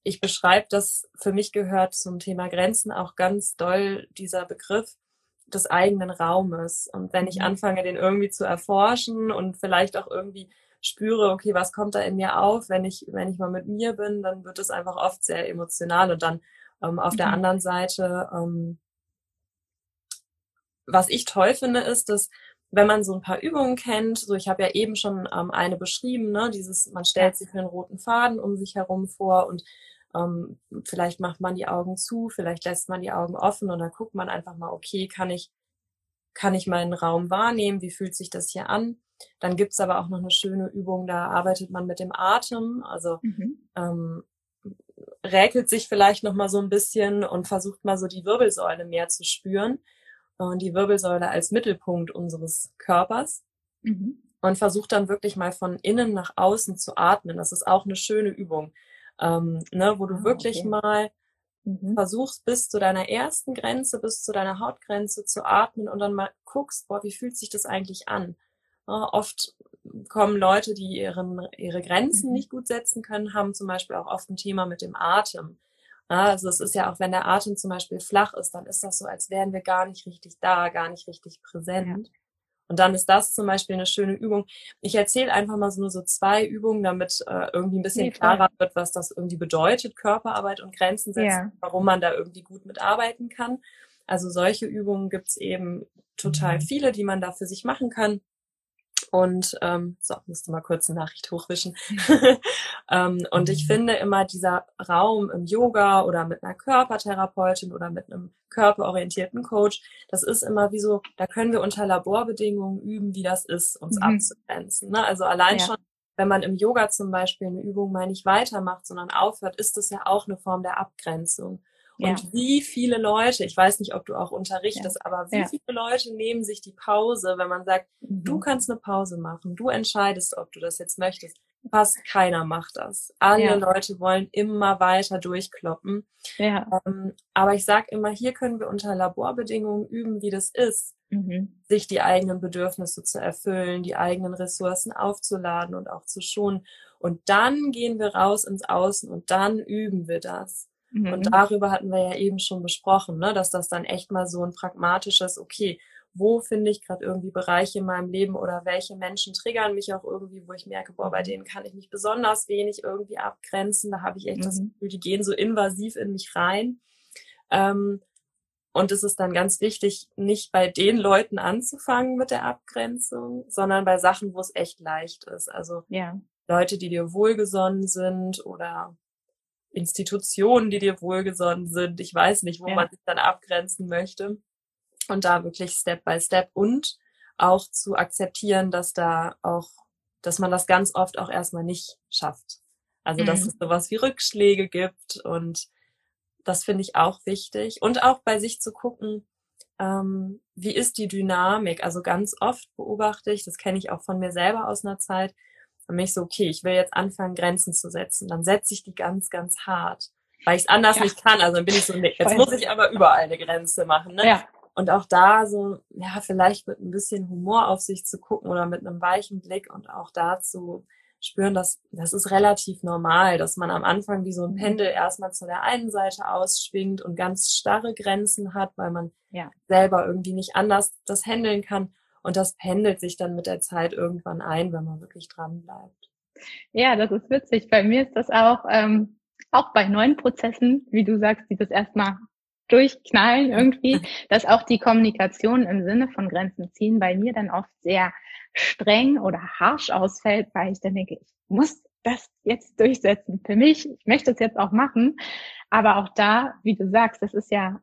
ich beschreibe das, für mich gehört zum Thema Grenzen auch ganz doll dieser Begriff des eigenen Raumes. Und wenn ich mhm. anfange, den irgendwie zu erforschen und vielleicht auch irgendwie spüre, okay, was kommt da in mir auf, wenn ich, wenn ich mal mit mir bin, dann wird es einfach oft sehr emotional. Und dann ähm, auf mhm. der anderen Seite, ähm, was ich toll finde, ist, dass wenn man so ein paar Übungen kennt, so ich habe ja eben schon ähm, eine beschrieben, ne, dieses, man stellt sich einen roten Faden um sich herum vor und ähm, vielleicht macht man die Augen zu, vielleicht lässt man die Augen offen und dann guckt man einfach mal, okay, kann ich, kann ich meinen Raum wahrnehmen, wie fühlt sich das hier an? Dann gibt's aber auch noch eine schöne Übung, da arbeitet man mit dem Atem, also mhm. ähm, räkelt sich vielleicht noch mal so ein bisschen und versucht mal so die Wirbelsäule mehr zu spüren die Wirbelsäule als Mittelpunkt unseres Körpers mhm. und versucht dann wirklich mal von innen nach außen zu atmen. Das ist auch eine schöne Übung, ähm, ne, wo du ah, wirklich okay. mal mhm. versuchst bis zu deiner ersten Grenze, bis zu deiner Hautgrenze zu atmen und dann mal guckst, boah, wie fühlt sich das eigentlich an? Ja, oft kommen Leute, die ihren, ihre Grenzen mhm. nicht gut setzen können, haben zum Beispiel auch oft ein Thema mit dem Atem. Ja, also es ist ja auch, wenn der Atem zum Beispiel flach ist, dann ist das so, als wären wir gar nicht richtig da, gar nicht richtig präsent. Ja. Und dann ist das zum Beispiel eine schöne Übung. Ich erzähle einfach mal so nur so zwei Übungen, damit äh, irgendwie ein bisschen nee, klarer wird, was das irgendwie bedeutet, Körperarbeit und Grenzen setzen, ja. warum man da irgendwie gut mitarbeiten kann. Also solche Übungen gibt's eben total mhm. viele, die man da für sich machen kann. Und ähm, so, musste mal kurz eine Nachricht hochwischen. ähm, und ich mhm. finde immer dieser Raum im Yoga oder mit einer Körpertherapeutin oder mit einem körperorientierten Coach, das ist immer wie so, da können wir unter Laborbedingungen üben, wie das ist, uns mhm. abzugrenzen. Ne? Also allein ja. schon, wenn man im Yoga zum Beispiel eine Übung mal nicht weitermacht, sondern aufhört, ist das ja auch eine Form der Abgrenzung. Und ja. wie viele Leute, ich weiß nicht, ob du auch unterrichtest, ja. aber wie ja. viele Leute nehmen sich die Pause, wenn man sagt, mhm. du kannst eine Pause machen, du entscheidest, ob du das jetzt möchtest. Fast keiner macht das. Alle Leute wollen immer weiter durchkloppen. Ja. Ähm, aber ich sage immer, hier können wir unter Laborbedingungen üben, wie das ist, mhm. sich die eigenen Bedürfnisse zu erfüllen, die eigenen Ressourcen aufzuladen und auch zu schonen. Und dann gehen wir raus ins Außen und dann üben wir das. Mhm. Und darüber hatten wir ja eben schon besprochen, ne, dass das dann echt mal so ein pragmatisches, okay, wo finde ich gerade irgendwie Bereiche in meinem Leben oder welche Menschen triggern mich auch irgendwie, wo ich merke, boah, bei denen kann ich mich besonders wenig irgendwie abgrenzen. Da habe ich echt mhm. das Gefühl, die gehen so invasiv in mich rein. Ähm, und es ist dann ganz wichtig, nicht bei den Leuten anzufangen mit der Abgrenzung, sondern bei Sachen, wo es echt leicht ist. Also ja. Leute, die dir wohlgesonnen sind oder Institutionen, die dir wohlgesonnen sind. Ich weiß nicht, wo ja. man sich dann abgrenzen möchte. Und da wirklich Step by Step und auch zu akzeptieren, dass da auch, dass man das ganz oft auch erstmal nicht schafft. Also, dass mhm. es sowas wie Rückschläge gibt und das finde ich auch wichtig. Und auch bei sich zu gucken, ähm, wie ist die Dynamik? Also ganz oft beobachte ich, das kenne ich auch von mir selber aus einer Zeit, für mich so, okay, ich will jetzt anfangen, Grenzen zu setzen. Dann setze ich die ganz, ganz hart, weil ich es anders ja. nicht kann. Also dann bin ich so, nee, jetzt muss ich aber überall eine Grenze machen. Ne? Ja. Und auch da so, ja, vielleicht mit ein bisschen Humor auf sich zu gucken oder mit einem weichen Blick und auch dazu spüren, dass das ist relativ normal, dass man am Anfang wie so ein mhm. Pendel erstmal zu der einen Seite ausschwingt und ganz starre Grenzen hat, weil man ja. selber irgendwie nicht anders das handeln kann. Und das pendelt sich dann mit der Zeit irgendwann ein, wenn man wirklich dran bleibt.
Ja, das ist witzig. Bei mir ist das auch, ähm, auch bei neuen Prozessen, wie du sagst, die das erstmal durchknallen irgendwie, dass auch die Kommunikation im Sinne von Grenzen ziehen bei mir dann oft sehr streng oder harsch ausfällt, weil ich dann denke, ich muss das jetzt durchsetzen für mich. Ich möchte es jetzt auch machen. Aber auch da, wie du sagst, das ist ja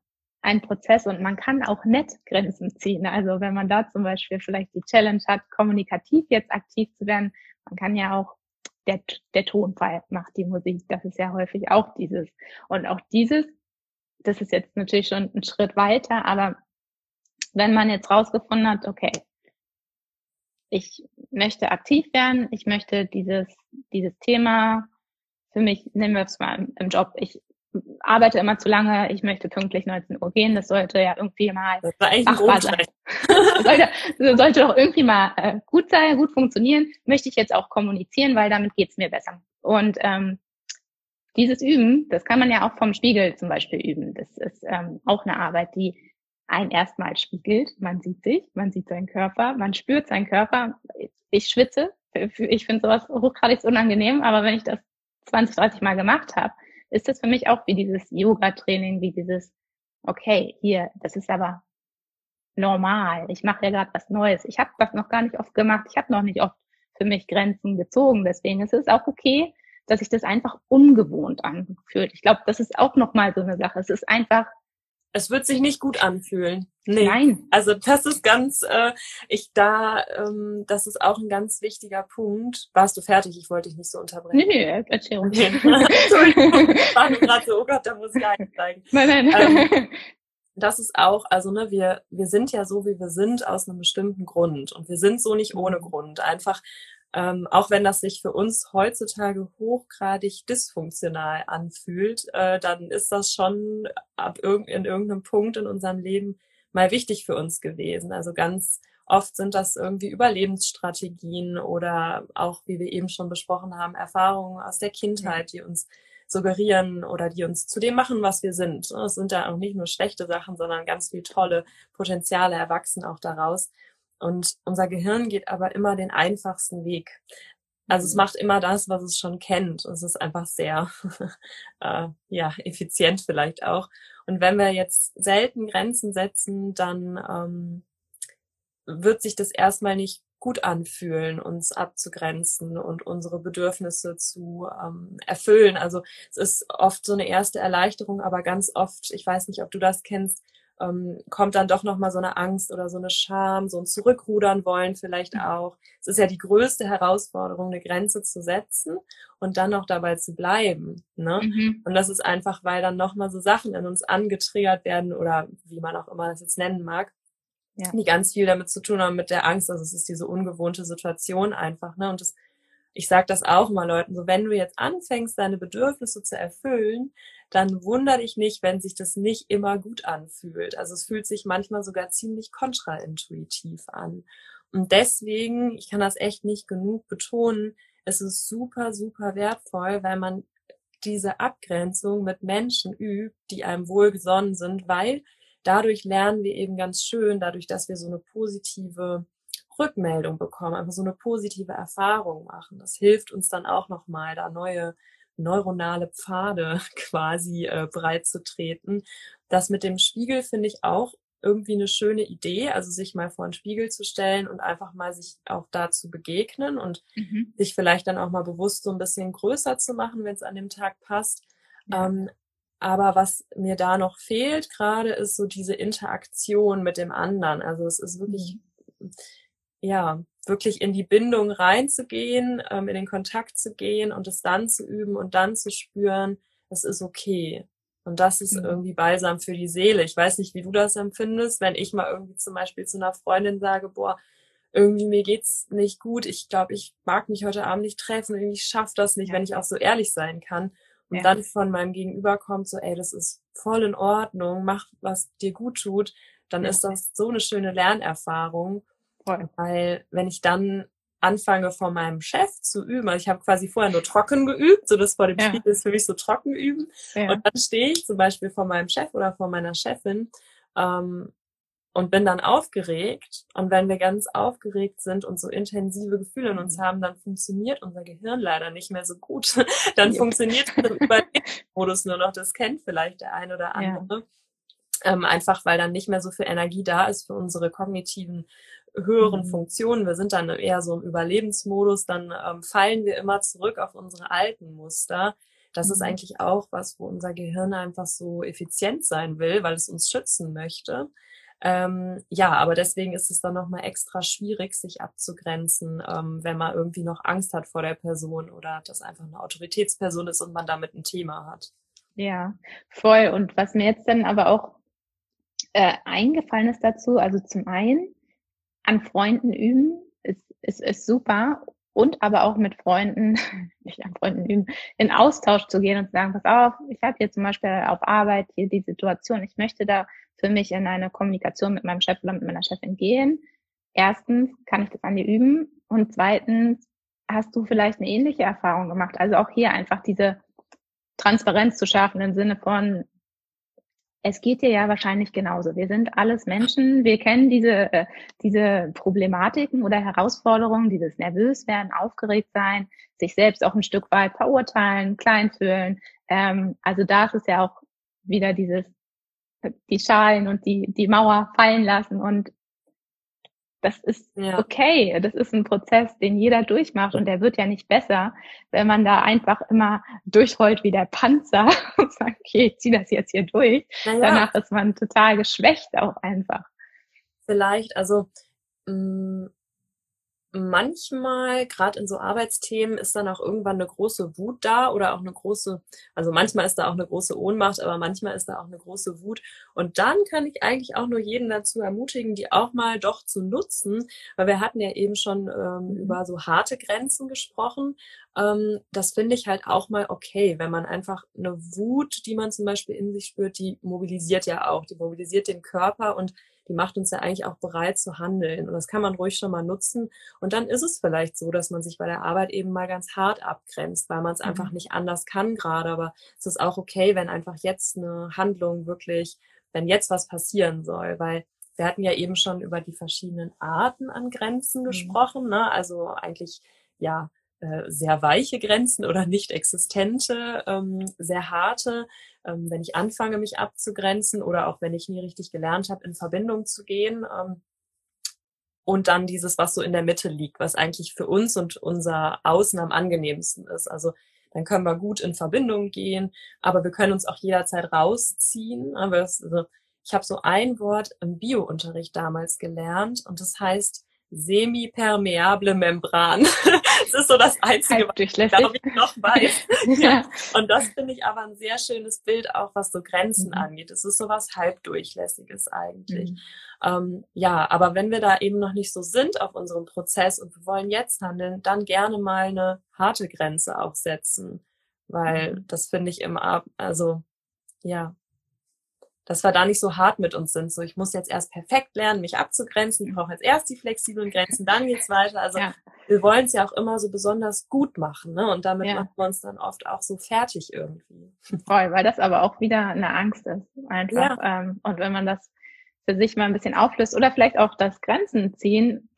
ein Prozess und man kann auch nett Grenzen ziehen. Also wenn man da zum Beispiel vielleicht die Challenge hat, kommunikativ jetzt aktiv zu werden, man kann ja auch der, der Tonfall macht die Musik. Das ist ja häufig auch dieses. Und auch dieses, das ist jetzt natürlich schon ein Schritt weiter, aber wenn man jetzt rausgefunden hat, okay, ich möchte aktiv werden, ich möchte dieses, dieses Thema für mich, nehmen wir es mal im Job, ich arbeite immer zu lange, ich möchte pünktlich 19 Uhr gehen, das sollte ja irgendwie mal das machbar sein. sollte, sollte doch irgendwie mal äh, gut sein, gut funktionieren, möchte ich jetzt auch kommunizieren, weil damit geht's mir besser. Und ähm, dieses Üben, das kann man ja auch vom Spiegel zum Beispiel üben. Das ist ähm, auch eine Arbeit, die einen erstmal spiegelt. Man sieht sich, man sieht seinen Körper, man spürt seinen Körper. Ich schwitze, ich finde sowas hochgradig unangenehm, aber wenn ich das 20, 30 Mal gemacht habe, ist das für mich auch wie dieses Yoga-Training, wie dieses, okay, hier, das ist aber normal. Ich mache ja gerade was Neues. Ich habe das noch gar nicht oft gemacht. Ich habe noch nicht oft für mich Grenzen gezogen. Deswegen ist es auch okay, dass sich das einfach ungewohnt anfühlt. Ich glaube, das ist auch nochmal so eine Sache. Es ist einfach
es wird sich nicht gut anfühlen. Nee. Nein. Also das ist ganz, äh, ich da, ähm, das ist auch ein ganz wichtiger Punkt. Warst du fertig? Ich wollte dich nicht so unterbrechen. Nee, nee, erzähl uns. Okay. ich war gerade so, oh Gott, da muss ich einsteigen. Nein, nein. Ähm, das ist auch, also ne, wir, wir sind ja so, wie wir sind, aus einem bestimmten Grund. Und wir sind so nicht ohne mhm. Grund. Einfach ähm, auch wenn das sich für uns heutzutage hochgradig dysfunktional anfühlt, äh, dann ist das schon ab irg in irgendeinem Punkt in unserem Leben mal wichtig für uns gewesen. Also ganz oft sind das irgendwie Überlebensstrategien oder auch, wie wir eben schon besprochen haben, Erfahrungen aus der Kindheit, die uns suggerieren oder die uns zu dem machen, was wir sind. Es sind da auch nicht nur schlechte Sachen, sondern ganz viel tolle Potenziale erwachsen auch daraus. Und unser Gehirn geht aber immer den einfachsten Weg. Also es mhm. macht immer das, was es schon kennt. Es ist einfach sehr äh, ja, effizient vielleicht auch. Und wenn wir jetzt selten Grenzen setzen, dann ähm, wird sich das erstmal nicht gut anfühlen, uns abzugrenzen und unsere Bedürfnisse zu ähm, erfüllen. Also es ist oft so eine erste Erleichterung, aber ganz oft, ich weiß nicht, ob du das kennst, ähm, kommt dann doch nochmal so eine Angst oder so eine Scham, so ein Zurückrudern wollen vielleicht mhm. auch. Es ist ja die größte Herausforderung, eine Grenze zu setzen und dann noch dabei zu bleiben. Ne? Mhm. Und das ist einfach, weil dann nochmal so Sachen in uns angetriggert werden oder wie man auch immer das jetzt nennen mag, ja. die ganz viel damit zu tun haben mit der Angst. Also es ist diese ungewohnte Situation einfach. Ne? Und das, ich sage das auch mal Leuten, so wenn du jetzt anfängst, deine Bedürfnisse zu erfüllen, dann wundere dich nicht, wenn sich das nicht immer gut anfühlt. Also es fühlt sich manchmal sogar ziemlich kontraintuitiv an. Und deswegen, ich kann das echt nicht genug betonen, es ist super, super wertvoll, weil man diese Abgrenzung mit Menschen übt, die einem wohlgesonnen sind, weil dadurch lernen wir eben ganz schön, dadurch, dass wir so eine positive Rückmeldung bekommen, einfach so eine positive Erfahrung machen. Das hilft uns dann auch nochmal, da neue neuronale Pfade quasi äh, breit zu treten. Das mit dem Spiegel finde ich auch irgendwie eine schöne Idee, also sich mal vor einen Spiegel zu stellen und einfach mal sich auch da zu begegnen und mhm. sich vielleicht dann auch mal bewusst so ein bisschen größer zu machen, wenn es an dem Tag passt. Ja. Ähm, aber was mir da noch fehlt gerade, ist so diese Interaktion mit dem anderen. Also es ist wirklich, mhm. ja, wirklich in die Bindung reinzugehen, ähm, in den Kontakt zu gehen und es dann zu üben und dann zu spüren, es ist okay. Und das ist mhm. irgendwie balsam für die Seele. Ich weiß nicht, wie du das empfindest, wenn ich mal irgendwie zum Beispiel zu einer Freundin sage, boah, irgendwie mir geht's nicht gut, ich glaube, ich mag mich heute Abend nicht treffen, irgendwie ich schaff das nicht, ja. wenn ich auch so ehrlich sein kann. Und ja. dann von meinem Gegenüber kommt so, ey, das ist voll in Ordnung, mach, was dir gut tut, dann ja. ist das so eine schöne Lernerfahrung. Voll. Weil wenn ich dann anfange vor meinem Chef zu üben, also ich habe quasi vorher nur trocken geübt, so das vor dem ja. Spiegel ist für mich so trocken üben. Ja. Und dann stehe ich zum Beispiel vor meinem Chef oder vor meiner Chefin ähm, und bin dann aufgeregt. Und wenn wir ganz aufgeregt sind und so intensive Gefühle in uns mhm. haben, dann funktioniert unser Gehirn leider nicht mehr so gut. dann ja. funktioniert im Überlebensmodus nur noch. Das kennt vielleicht der ein oder andere. Ähm, einfach weil dann nicht mehr so viel Energie da ist für unsere kognitiven höheren mhm. Funktionen. Wir sind dann eher so im Überlebensmodus, dann ähm, fallen wir immer zurück auf unsere alten Muster. Das mhm. ist eigentlich auch was, wo unser Gehirn einfach so effizient sein will, weil es uns schützen möchte. Ähm, ja, aber deswegen ist es dann nochmal extra schwierig, sich abzugrenzen, ähm, wenn man irgendwie noch Angst hat vor der Person oder das einfach eine Autoritätsperson ist und man damit ein Thema hat.
Ja, voll. Und was mir jetzt dann aber auch äh, eingefallen ist dazu, also zum einen, an Freunden üben ist, ist, ist super und aber auch mit Freunden, nicht an Freunden üben, in Austausch zu gehen und zu sagen, pass auf, ich habe hier zum Beispiel auf Arbeit hier die Situation, ich möchte da für mich in eine Kommunikation mit meinem Chef oder mit meiner Chefin gehen. Erstens kann ich das an dir üben und zweitens hast du vielleicht eine ähnliche Erfahrung gemacht. Also auch hier einfach diese Transparenz zu schaffen im Sinne von, es geht dir ja wahrscheinlich genauso. Wir sind alles Menschen. Wir kennen diese, äh, diese Problematiken oder Herausforderungen, dieses nervös werden, aufgeregt sein, sich selbst auch ein Stück weit verurteilen, klein fühlen. Ähm, also da ist es ja auch wieder dieses, die Schalen und die, die Mauer fallen lassen und das ist ja. okay. Das ist ein Prozess, den jeder durchmacht und der wird ja nicht besser, wenn man da einfach immer durchrollt wie der Panzer und sagt, okay, ich zieh das jetzt hier durch. Ja. Danach ist man total geschwächt auch einfach.
Vielleicht, also mh, mm, manchmal, gerade in so Arbeitsthemen, ist dann auch irgendwann eine große Wut da oder auch eine große, also manchmal ist da auch eine große Ohnmacht, aber manchmal ist da auch eine große Wut. Und dann kann ich eigentlich auch nur jeden dazu ermutigen, die auch mal doch zu nutzen, weil wir hatten ja eben schon ähm, mhm. über so harte Grenzen gesprochen. Ähm, das finde ich halt auch mal okay, wenn man einfach eine Wut, die man zum Beispiel in sich spürt, die mobilisiert ja auch, die mobilisiert den Körper und die macht uns ja eigentlich auch bereit zu handeln. Und das kann man ruhig schon mal nutzen. Und dann ist es vielleicht so, dass man sich bei der Arbeit eben mal ganz hart abgrenzt, weil man es mhm. einfach nicht anders kann gerade. Aber es ist auch okay, wenn einfach jetzt eine Handlung wirklich, wenn jetzt was passieren soll, weil wir hatten ja eben schon über die verschiedenen Arten an Grenzen mhm. gesprochen, ne? Also eigentlich ja äh, sehr weiche Grenzen oder nicht existente, ähm, sehr harte, ähm, wenn ich anfange, mich abzugrenzen oder auch wenn ich nie richtig gelernt habe, in Verbindung zu gehen. Ähm, und dann dieses, was so in der Mitte liegt, was eigentlich für uns und unser Außen am angenehmsten ist. Also dann können wir gut in Verbindung gehen, aber wir können uns auch jederzeit rausziehen. Aber es, also, ich habe so ein Wort im Biounterricht damals gelernt und das heißt semipermeable Membran. das ist so das Einzige, was ich, glaube ich, noch weiß. ja. Und das finde ich aber ein sehr schönes Bild auch, was so Grenzen mhm. angeht. Es ist so was Halbdurchlässiges eigentlich. Mhm. Ähm, ja, aber wenn wir da eben noch nicht so sind auf unserem Prozess und wir wollen jetzt handeln, dann gerne mal eine harte Grenze auch setzen. Weil mhm. das finde ich immer, also ja, dass wir da nicht so hart mit uns sind. So, ich muss jetzt erst perfekt lernen, mich abzugrenzen. Ich brauche jetzt erst die flexiblen Grenzen, dann geht's weiter. Also ja. wir wollen es ja auch immer so besonders gut machen, ne? Und damit ja. machen wir uns dann oft auch so fertig irgendwie.
Voll, weil das aber auch wieder eine Angst ist. Einfach. Ja. Ähm, und wenn man das für sich mal ein bisschen auflöst oder vielleicht auch das Grenzen ziehen,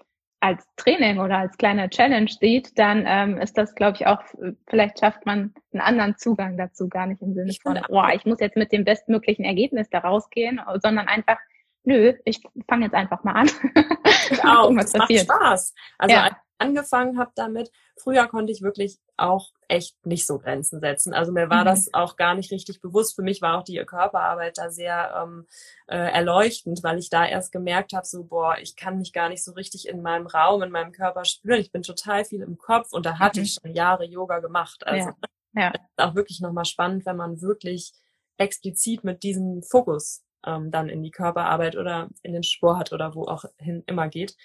als Training oder als kleine Challenge sieht, dann ähm, ist das, glaube ich, auch, vielleicht schafft man einen anderen Zugang dazu, gar nicht im Sinne von, oh, ich muss jetzt mit dem bestmöglichen Ergebnis da rausgehen, sondern einfach, nö, ich fange jetzt einfach mal an.
Auch, das macht Spaß. Also ja angefangen habe damit. Früher konnte ich wirklich auch echt nicht so Grenzen setzen. Also mir war mhm. das auch gar nicht richtig bewusst. Für mich war auch die Körperarbeit da sehr ähm, äh, erleuchtend, weil ich da erst gemerkt habe, so boah, ich kann mich gar nicht so richtig in meinem Raum, in meinem Körper spüren. Ich bin total viel im Kopf und da hatte mhm. ich schon Jahre Yoga gemacht. Also ja. Ja. ist auch wirklich nochmal spannend, wenn man wirklich explizit mit diesem Fokus ähm, dann in die Körperarbeit oder in den Sport oder wo auch hin immer geht.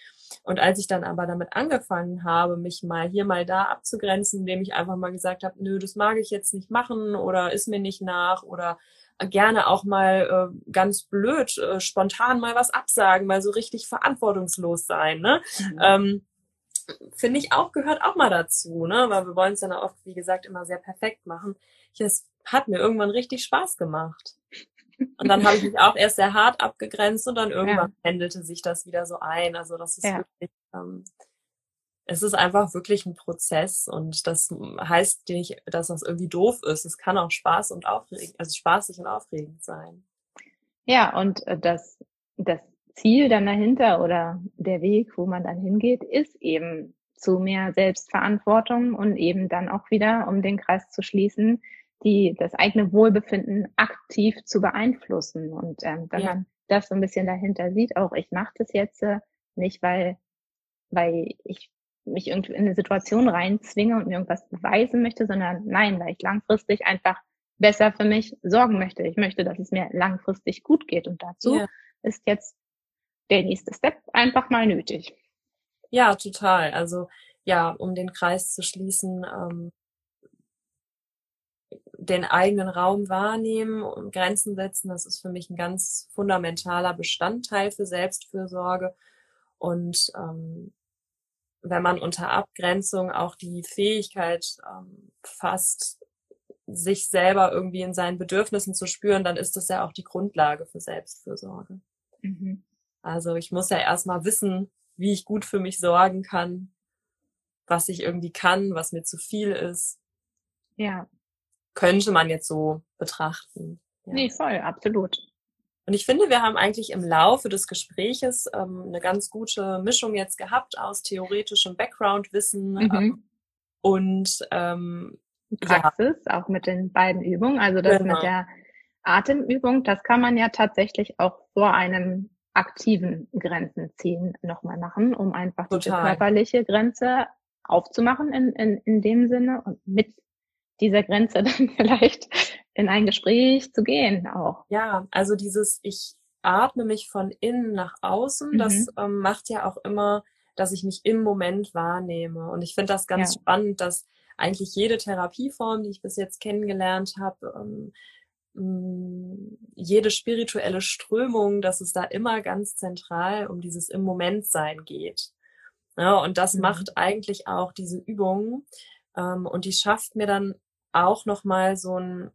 Und als ich dann aber damit angefangen habe, mich mal hier mal da abzugrenzen, indem ich einfach mal gesagt habe, nö, das mag ich jetzt nicht machen oder ist mir nicht nach oder gerne auch mal äh, ganz blöd, äh, spontan mal was absagen, mal so richtig verantwortungslos sein. Ne? Mhm. Ähm, Finde ich auch, gehört auch mal dazu, ne? Weil wir wollen es dann oft, wie gesagt, immer sehr perfekt machen. Es hat mir irgendwann richtig Spaß gemacht. Und dann habe ich mich auch erst sehr hart abgegrenzt und dann irgendwann ja. pendelte sich das wieder so ein. Also das ist ja. wirklich, ähm, es ist einfach wirklich ein Prozess und das heißt nicht, dass das irgendwie doof ist. Es kann auch Spaß und aufregend, also spaßig und aufregend sein.
Ja, und äh, das, das Ziel dann dahinter oder der Weg, wo man dann hingeht, ist eben zu mehr Selbstverantwortung und eben dann auch wieder, um den Kreis zu schließen, die, das eigene Wohlbefinden aktiv zu beeinflussen. Und ähm, wenn ja. man das so ein bisschen dahinter sieht, auch ich mache das jetzt äh, nicht, weil, weil ich mich irgendwie in eine Situation reinzwinge und mir irgendwas beweisen möchte, sondern nein, weil ich langfristig einfach besser für mich sorgen möchte. Ich möchte, dass es mir langfristig gut geht. Und dazu ja. ist jetzt der nächste Step einfach mal nötig.
Ja, total. Also ja, um den Kreis zu schließen, ähm, den eigenen Raum wahrnehmen und Grenzen setzen, das ist für mich ein ganz fundamentaler Bestandteil für Selbstfürsorge. Und ähm, wenn man unter Abgrenzung auch die Fähigkeit ähm, fasst, sich selber irgendwie in seinen Bedürfnissen zu spüren, dann ist das ja auch die Grundlage für Selbstfürsorge. Mhm. Also ich muss ja erstmal wissen, wie ich gut für mich sorgen kann, was ich irgendwie kann, was mir zu viel ist.
Ja
könnte man jetzt so betrachten.
Ja. Nee, voll, absolut.
Und ich finde, wir haben eigentlich im Laufe des Gespräches ähm, eine ganz gute Mischung jetzt gehabt aus theoretischem Background-Wissen mhm. ähm, und ähm,
Praxis, ja. auch mit den beiden Übungen. Also das genau. mit der Atemübung, das kann man ja tatsächlich auch vor einem aktiven Grenzen ziehen nochmal machen, um einfach Total. diese körperliche Grenze aufzumachen in, in, in dem Sinne und mit dieser Grenze dann vielleicht in ein Gespräch zu gehen auch.
Ja, also dieses, ich atme mich von innen nach außen, mhm. das ähm, macht ja auch immer, dass ich mich im Moment wahrnehme. Und ich finde das ganz ja. spannend, dass eigentlich jede Therapieform, die ich bis jetzt kennengelernt habe, ähm, mm, jede spirituelle Strömung, dass es da immer ganz zentral um dieses im Moment sein geht. Ja, und das mhm. macht eigentlich auch diese Übung ähm, und die schafft mir dann auch nochmal so ein,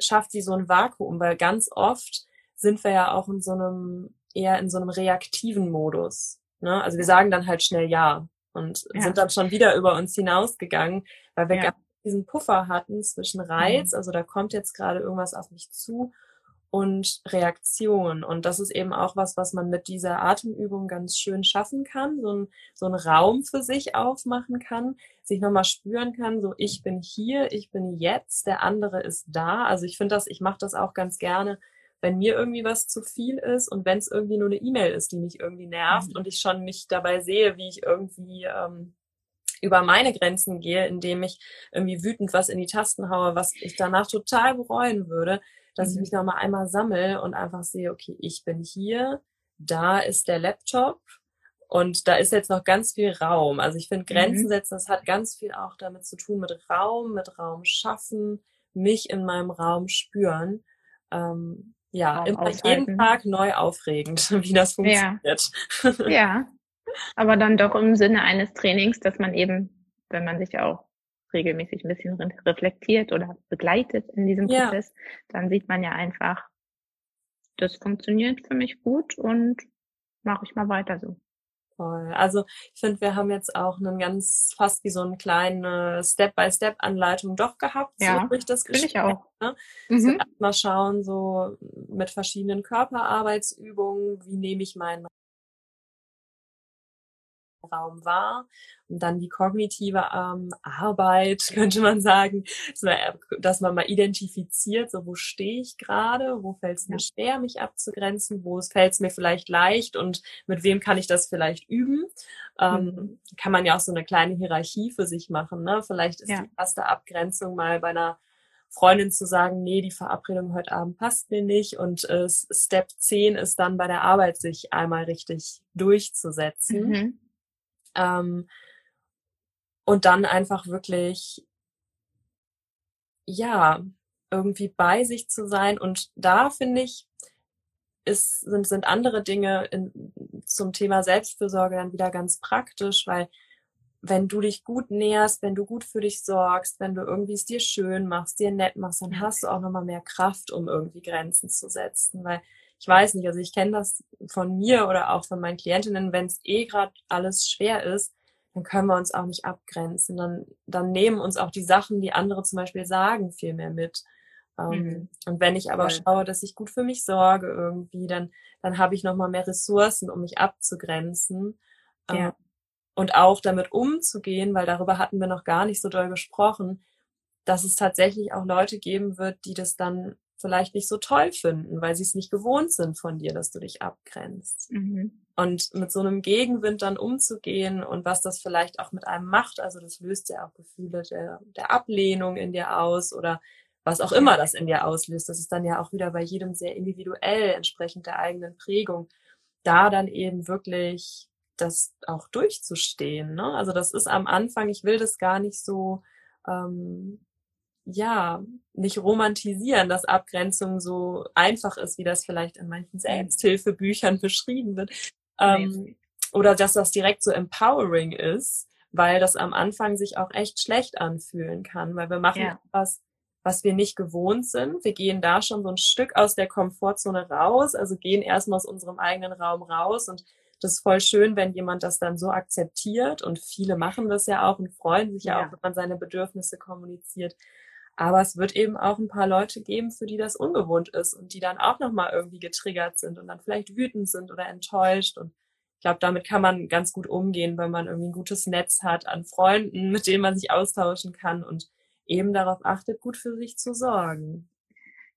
schafft sie so ein Vakuum, weil ganz oft sind wir ja auch in so einem, eher in so einem reaktiven Modus. Ne? Also wir sagen dann halt schnell ja und ja. sind dann schon wieder über uns hinausgegangen, weil wir ja. diesen Puffer hatten zwischen Reiz, mhm. also da kommt jetzt gerade irgendwas auf mich zu und Reaktion. Und das ist eben auch was, was man mit dieser Atemübung ganz schön schaffen kann, so ein, so ein Raum für sich aufmachen kann, sich nochmal spüren kann, so ich bin hier, ich bin jetzt, der andere ist da. Also ich finde das, ich mache das auch ganz gerne, wenn mir irgendwie was zu viel ist und wenn es irgendwie nur eine E-Mail ist, die mich irgendwie nervt mhm. und ich schon mich dabei sehe, wie ich irgendwie ähm, über meine Grenzen gehe, indem ich irgendwie wütend was in die Tasten haue, was ich danach total bereuen würde, dass mhm. ich mich nochmal einmal sammle und einfach sehe, okay, ich bin hier, da ist der Laptop und da ist jetzt noch ganz viel Raum. Also ich finde, Grenzen mhm. setzen, das hat ganz viel auch damit zu tun mit Raum, mit Raum schaffen, mich in meinem Raum spüren. Ähm, ja, Raum immer jeden Tag neu aufregend, wie das funktioniert.
Ja. ja, aber dann doch im Sinne eines Trainings, dass man eben, wenn man sich auch regelmäßig ein bisschen reflektiert oder begleitet in diesem ja. Prozess, dann sieht man ja einfach, das funktioniert für mich gut und mache ich mal weiter so.
Voll. Also ich finde, wir haben jetzt auch einen ganz fast wie so eine kleine Step-by-Step-Anleitung doch gehabt,
ja,
so durch das
Gespräch. Ich auch.
Ne? Mhm. mal schauen, so mit verschiedenen Körperarbeitsübungen, wie nehme ich meinen Raum wahr. Und dann die kognitive ähm, Arbeit, könnte man sagen, dass man mal identifiziert, so wo stehe ich gerade, wo fällt es mir schwer, mich abzugrenzen, wo fällt es mir vielleicht leicht und mit wem kann ich das vielleicht üben. Ähm, mhm. Kann man ja auch so eine kleine Hierarchie für sich machen. Ne? Vielleicht ist ja. die erste Abgrenzung mal bei einer Freundin zu sagen, nee, die Verabredung heute Abend passt mir nicht. Und äh, Step 10 ist dann bei der Arbeit, sich einmal richtig durchzusetzen. Mhm. Ähm, und dann einfach wirklich, ja, irgendwie bei sich zu sein. Und da finde ich, ist, sind, sind andere Dinge in, zum Thema Selbstfürsorge dann wieder ganz praktisch, weil wenn du dich gut näherst, wenn du gut für dich sorgst, wenn du irgendwie es dir schön machst, dir nett machst, dann hast du auch nochmal mehr Kraft, um irgendwie Grenzen zu setzen. Weil ich weiß nicht, also ich kenne das von mir oder auch von meinen Klientinnen, wenn es eh gerade alles schwer ist, dann können wir uns auch nicht abgrenzen. Dann, dann nehmen uns auch die Sachen, die andere zum Beispiel sagen, viel mehr mit. Ähm, mhm. Und wenn ich aber Voll. schaue, dass ich gut für mich sorge irgendwie, dann, dann habe ich nochmal mehr Ressourcen, um mich abzugrenzen. Ja. Ähm, und auch damit umzugehen, weil darüber hatten wir noch gar nicht so doll gesprochen, dass es tatsächlich auch Leute geben wird, die das dann vielleicht nicht so toll finden, weil sie es nicht gewohnt sind von dir, dass du dich abgrenzt. Mhm. Und mit so einem Gegenwind dann umzugehen und was das vielleicht auch mit einem macht, also das löst ja auch Gefühle der, der Ablehnung in dir aus oder was auch immer das in dir auslöst. Das ist dann ja auch wieder bei jedem sehr individuell, entsprechend der eigenen Prägung. Da dann eben wirklich das auch durchzustehen. Ne? Also das ist am Anfang, ich will das gar nicht so ähm, ja, nicht romantisieren, dass Abgrenzung so einfach ist, wie das vielleicht in manchen Selbsthilfebüchern beschrieben wird. Ähm, oder dass das direkt so empowering ist, weil das am Anfang sich auch echt schlecht anfühlen kann, weil wir machen ja. etwas, was wir nicht gewohnt sind. Wir gehen da schon so ein Stück aus der Komfortzone raus, also gehen erstmal aus unserem eigenen Raum raus und das ist voll schön, wenn jemand das dann so akzeptiert und viele machen das ja auch und freuen sich ja, ja auch, wenn man seine Bedürfnisse kommuniziert. Aber es wird eben auch ein paar Leute geben, für die das ungewohnt ist und die dann auch nochmal irgendwie getriggert sind und dann vielleicht wütend sind oder enttäuscht. Und ich glaube, damit kann man ganz gut umgehen, wenn man irgendwie ein gutes Netz hat an Freunden, mit denen man sich austauschen kann und eben darauf achtet, gut für sich zu sorgen.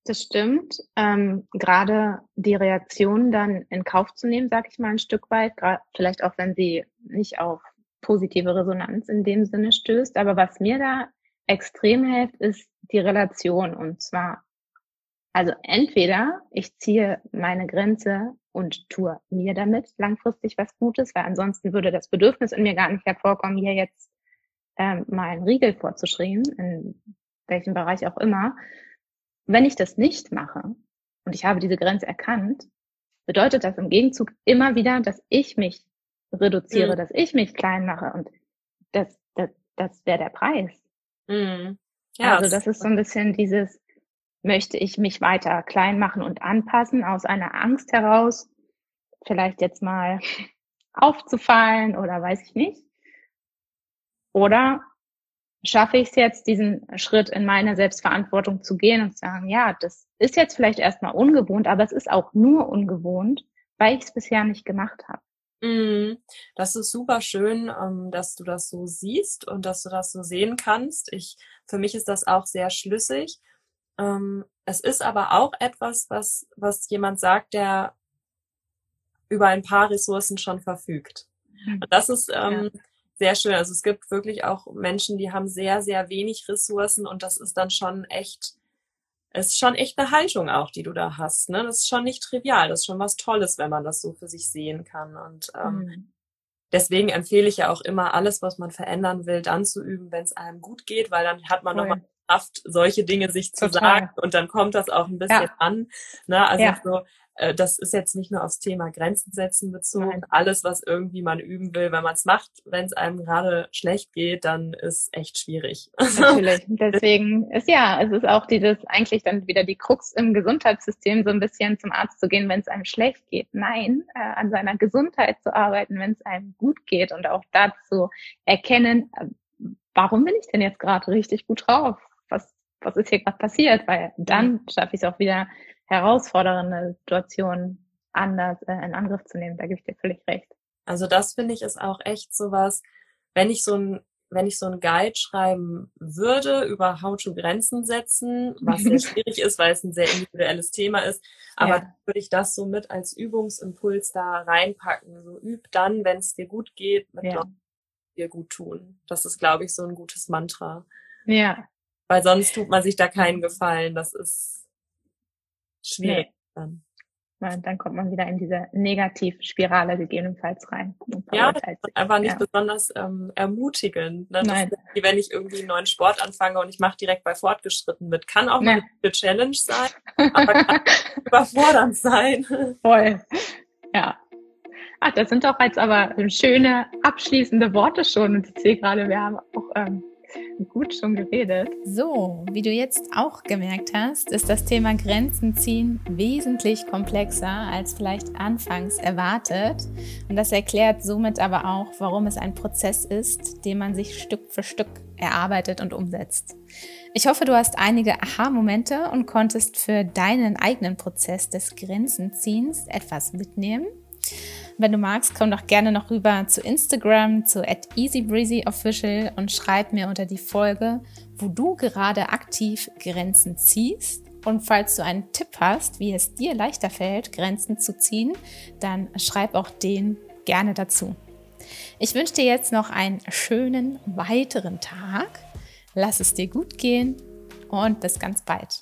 Das stimmt. Ähm, Gerade die Reaktion dann in Kauf zu nehmen, sag ich mal ein Stück weit, vielleicht auch wenn sie nicht auf positive Resonanz in dem Sinne stößt. Aber was mir da extrem hilft, ist die Relation. Und zwar, also entweder ich ziehe meine Grenze und tue mir damit langfristig was Gutes, weil ansonsten würde das Bedürfnis in mir gar nicht hervorkommen, hier jetzt ähm, mal einen Riegel vorzuschreiben, in welchem Bereich auch immer. Wenn ich das nicht mache und ich habe diese Grenze erkannt, bedeutet das im Gegenzug immer wieder, dass ich mich reduziere, mhm. dass ich mich klein mache und das, das, das wäre der Preis. Mhm. Ja, also das ist so ein bisschen dieses, möchte ich mich weiter klein machen und anpassen aus einer Angst heraus, vielleicht jetzt mal aufzufallen oder weiß ich nicht. Oder schaffe ich es jetzt, diesen Schritt in meine Selbstverantwortung zu gehen und zu sagen, ja, das ist jetzt vielleicht erstmal ungewohnt, aber es ist auch nur ungewohnt, weil ich es bisher nicht gemacht habe.
Mhm. Das ist super schön, ähm, dass du das so siehst und dass du das so sehen kannst. Ich, für mich ist das auch sehr schlüssig. Ähm, es ist aber auch etwas, was, was jemand sagt, der über ein paar Ressourcen schon verfügt. Mhm. Und das ist ähm, ja. sehr schön. Also es gibt wirklich auch Menschen, die haben sehr, sehr wenig Ressourcen und das ist dann schon echt, ist schon echt eine Haltung auch, die du da hast. Ne? Das ist schon nicht trivial. Das ist schon was Tolles, wenn man das so für sich sehen kann. Und ähm, mhm. deswegen empfehle ich ja auch immer, alles, was man verändern will, dann zu üben, wenn es einem gut geht, weil dann hat man Voll. nochmal Kraft, solche Dinge sich zu Total. sagen und dann kommt das auch ein bisschen ja. an. Ne? Also ja. so, äh, das ist jetzt nicht nur aufs Thema Grenzen setzen bezogen. Nein. Alles, was irgendwie man üben will, wenn man es macht, wenn es einem gerade schlecht geht, dann ist echt schwierig.
Natürlich. Deswegen ist ja, es ist auch dieses eigentlich dann wieder die Krux im Gesundheitssystem, so ein bisschen zum Arzt zu gehen, wenn es einem schlecht geht. Nein, äh, an seiner Gesundheit zu arbeiten, wenn es einem gut geht und auch dazu erkennen, äh, warum bin ich denn jetzt gerade richtig gut drauf? Was, was ist hier gerade passiert? Weil dann schaffe ich es auch wieder herausfordernde Situationen anders äh, in Angriff zu nehmen. Da gebe ich dir völlig recht.
Also das finde ich ist auch echt sowas, wenn ich so ein wenn ich so ein Guide schreiben würde über How to Grenzen setzen, was sehr schwierig ist, weil es ein sehr individuelles Thema ist, aber ja. würde ich das so mit als Übungsimpuls da reinpacken. So üb dann, wenn es dir gut geht, mit ja. Leuten, die dir gut tun. Das ist, glaube ich, so ein gutes Mantra.
Ja.
Weil sonst tut man sich da keinen Gefallen. Das ist schwierig nee.
dann. Weil dann kommt man wieder in diese Negativspirale gegebenenfalls rein.
Ja, einfach nicht ja. besonders ähm, ermutigend. Ne? Nein. Ist, wie wenn ich irgendwie einen neuen Sport anfange und ich mache direkt bei Fortgeschritten mit. Kann auch eine Challenge sein, aber kann überfordernd sein.
Voll. Ja. Ach, das sind doch jetzt aber schöne abschließende Worte schon. Und ich sehe gerade, wir haben auch ähm, Gut schon geredet. So, wie du jetzt auch gemerkt hast, ist das Thema Grenzen ziehen wesentlich komplexer als vielleicht anfangs erwartet. Und das erklärt somit aber auch, warum es ein Prozess ist, den man sich Stück für Stück erarbeitet und umsetzt. Ich hoffe, du hast einige Aha-Momente und konntest für deinen eigenen Prozess des Grenzenziehens etwas mitnehmen. Wenn du magst, komm doch gerne noch rüber zu Instagram, zu easybreezyofficial und schreib mir unter die Folge, wo du gerade aktiv Grenzen ziehst. Und falls du einen Tipp hast, wie es dir leichter fällt, Grenzen zu ziehen, dann schreib auch den gerne dazu. Ich wünsche dir jetzt noch einen schönen weiteren Tag. Lass es dir gut gehen und bis ganz bald.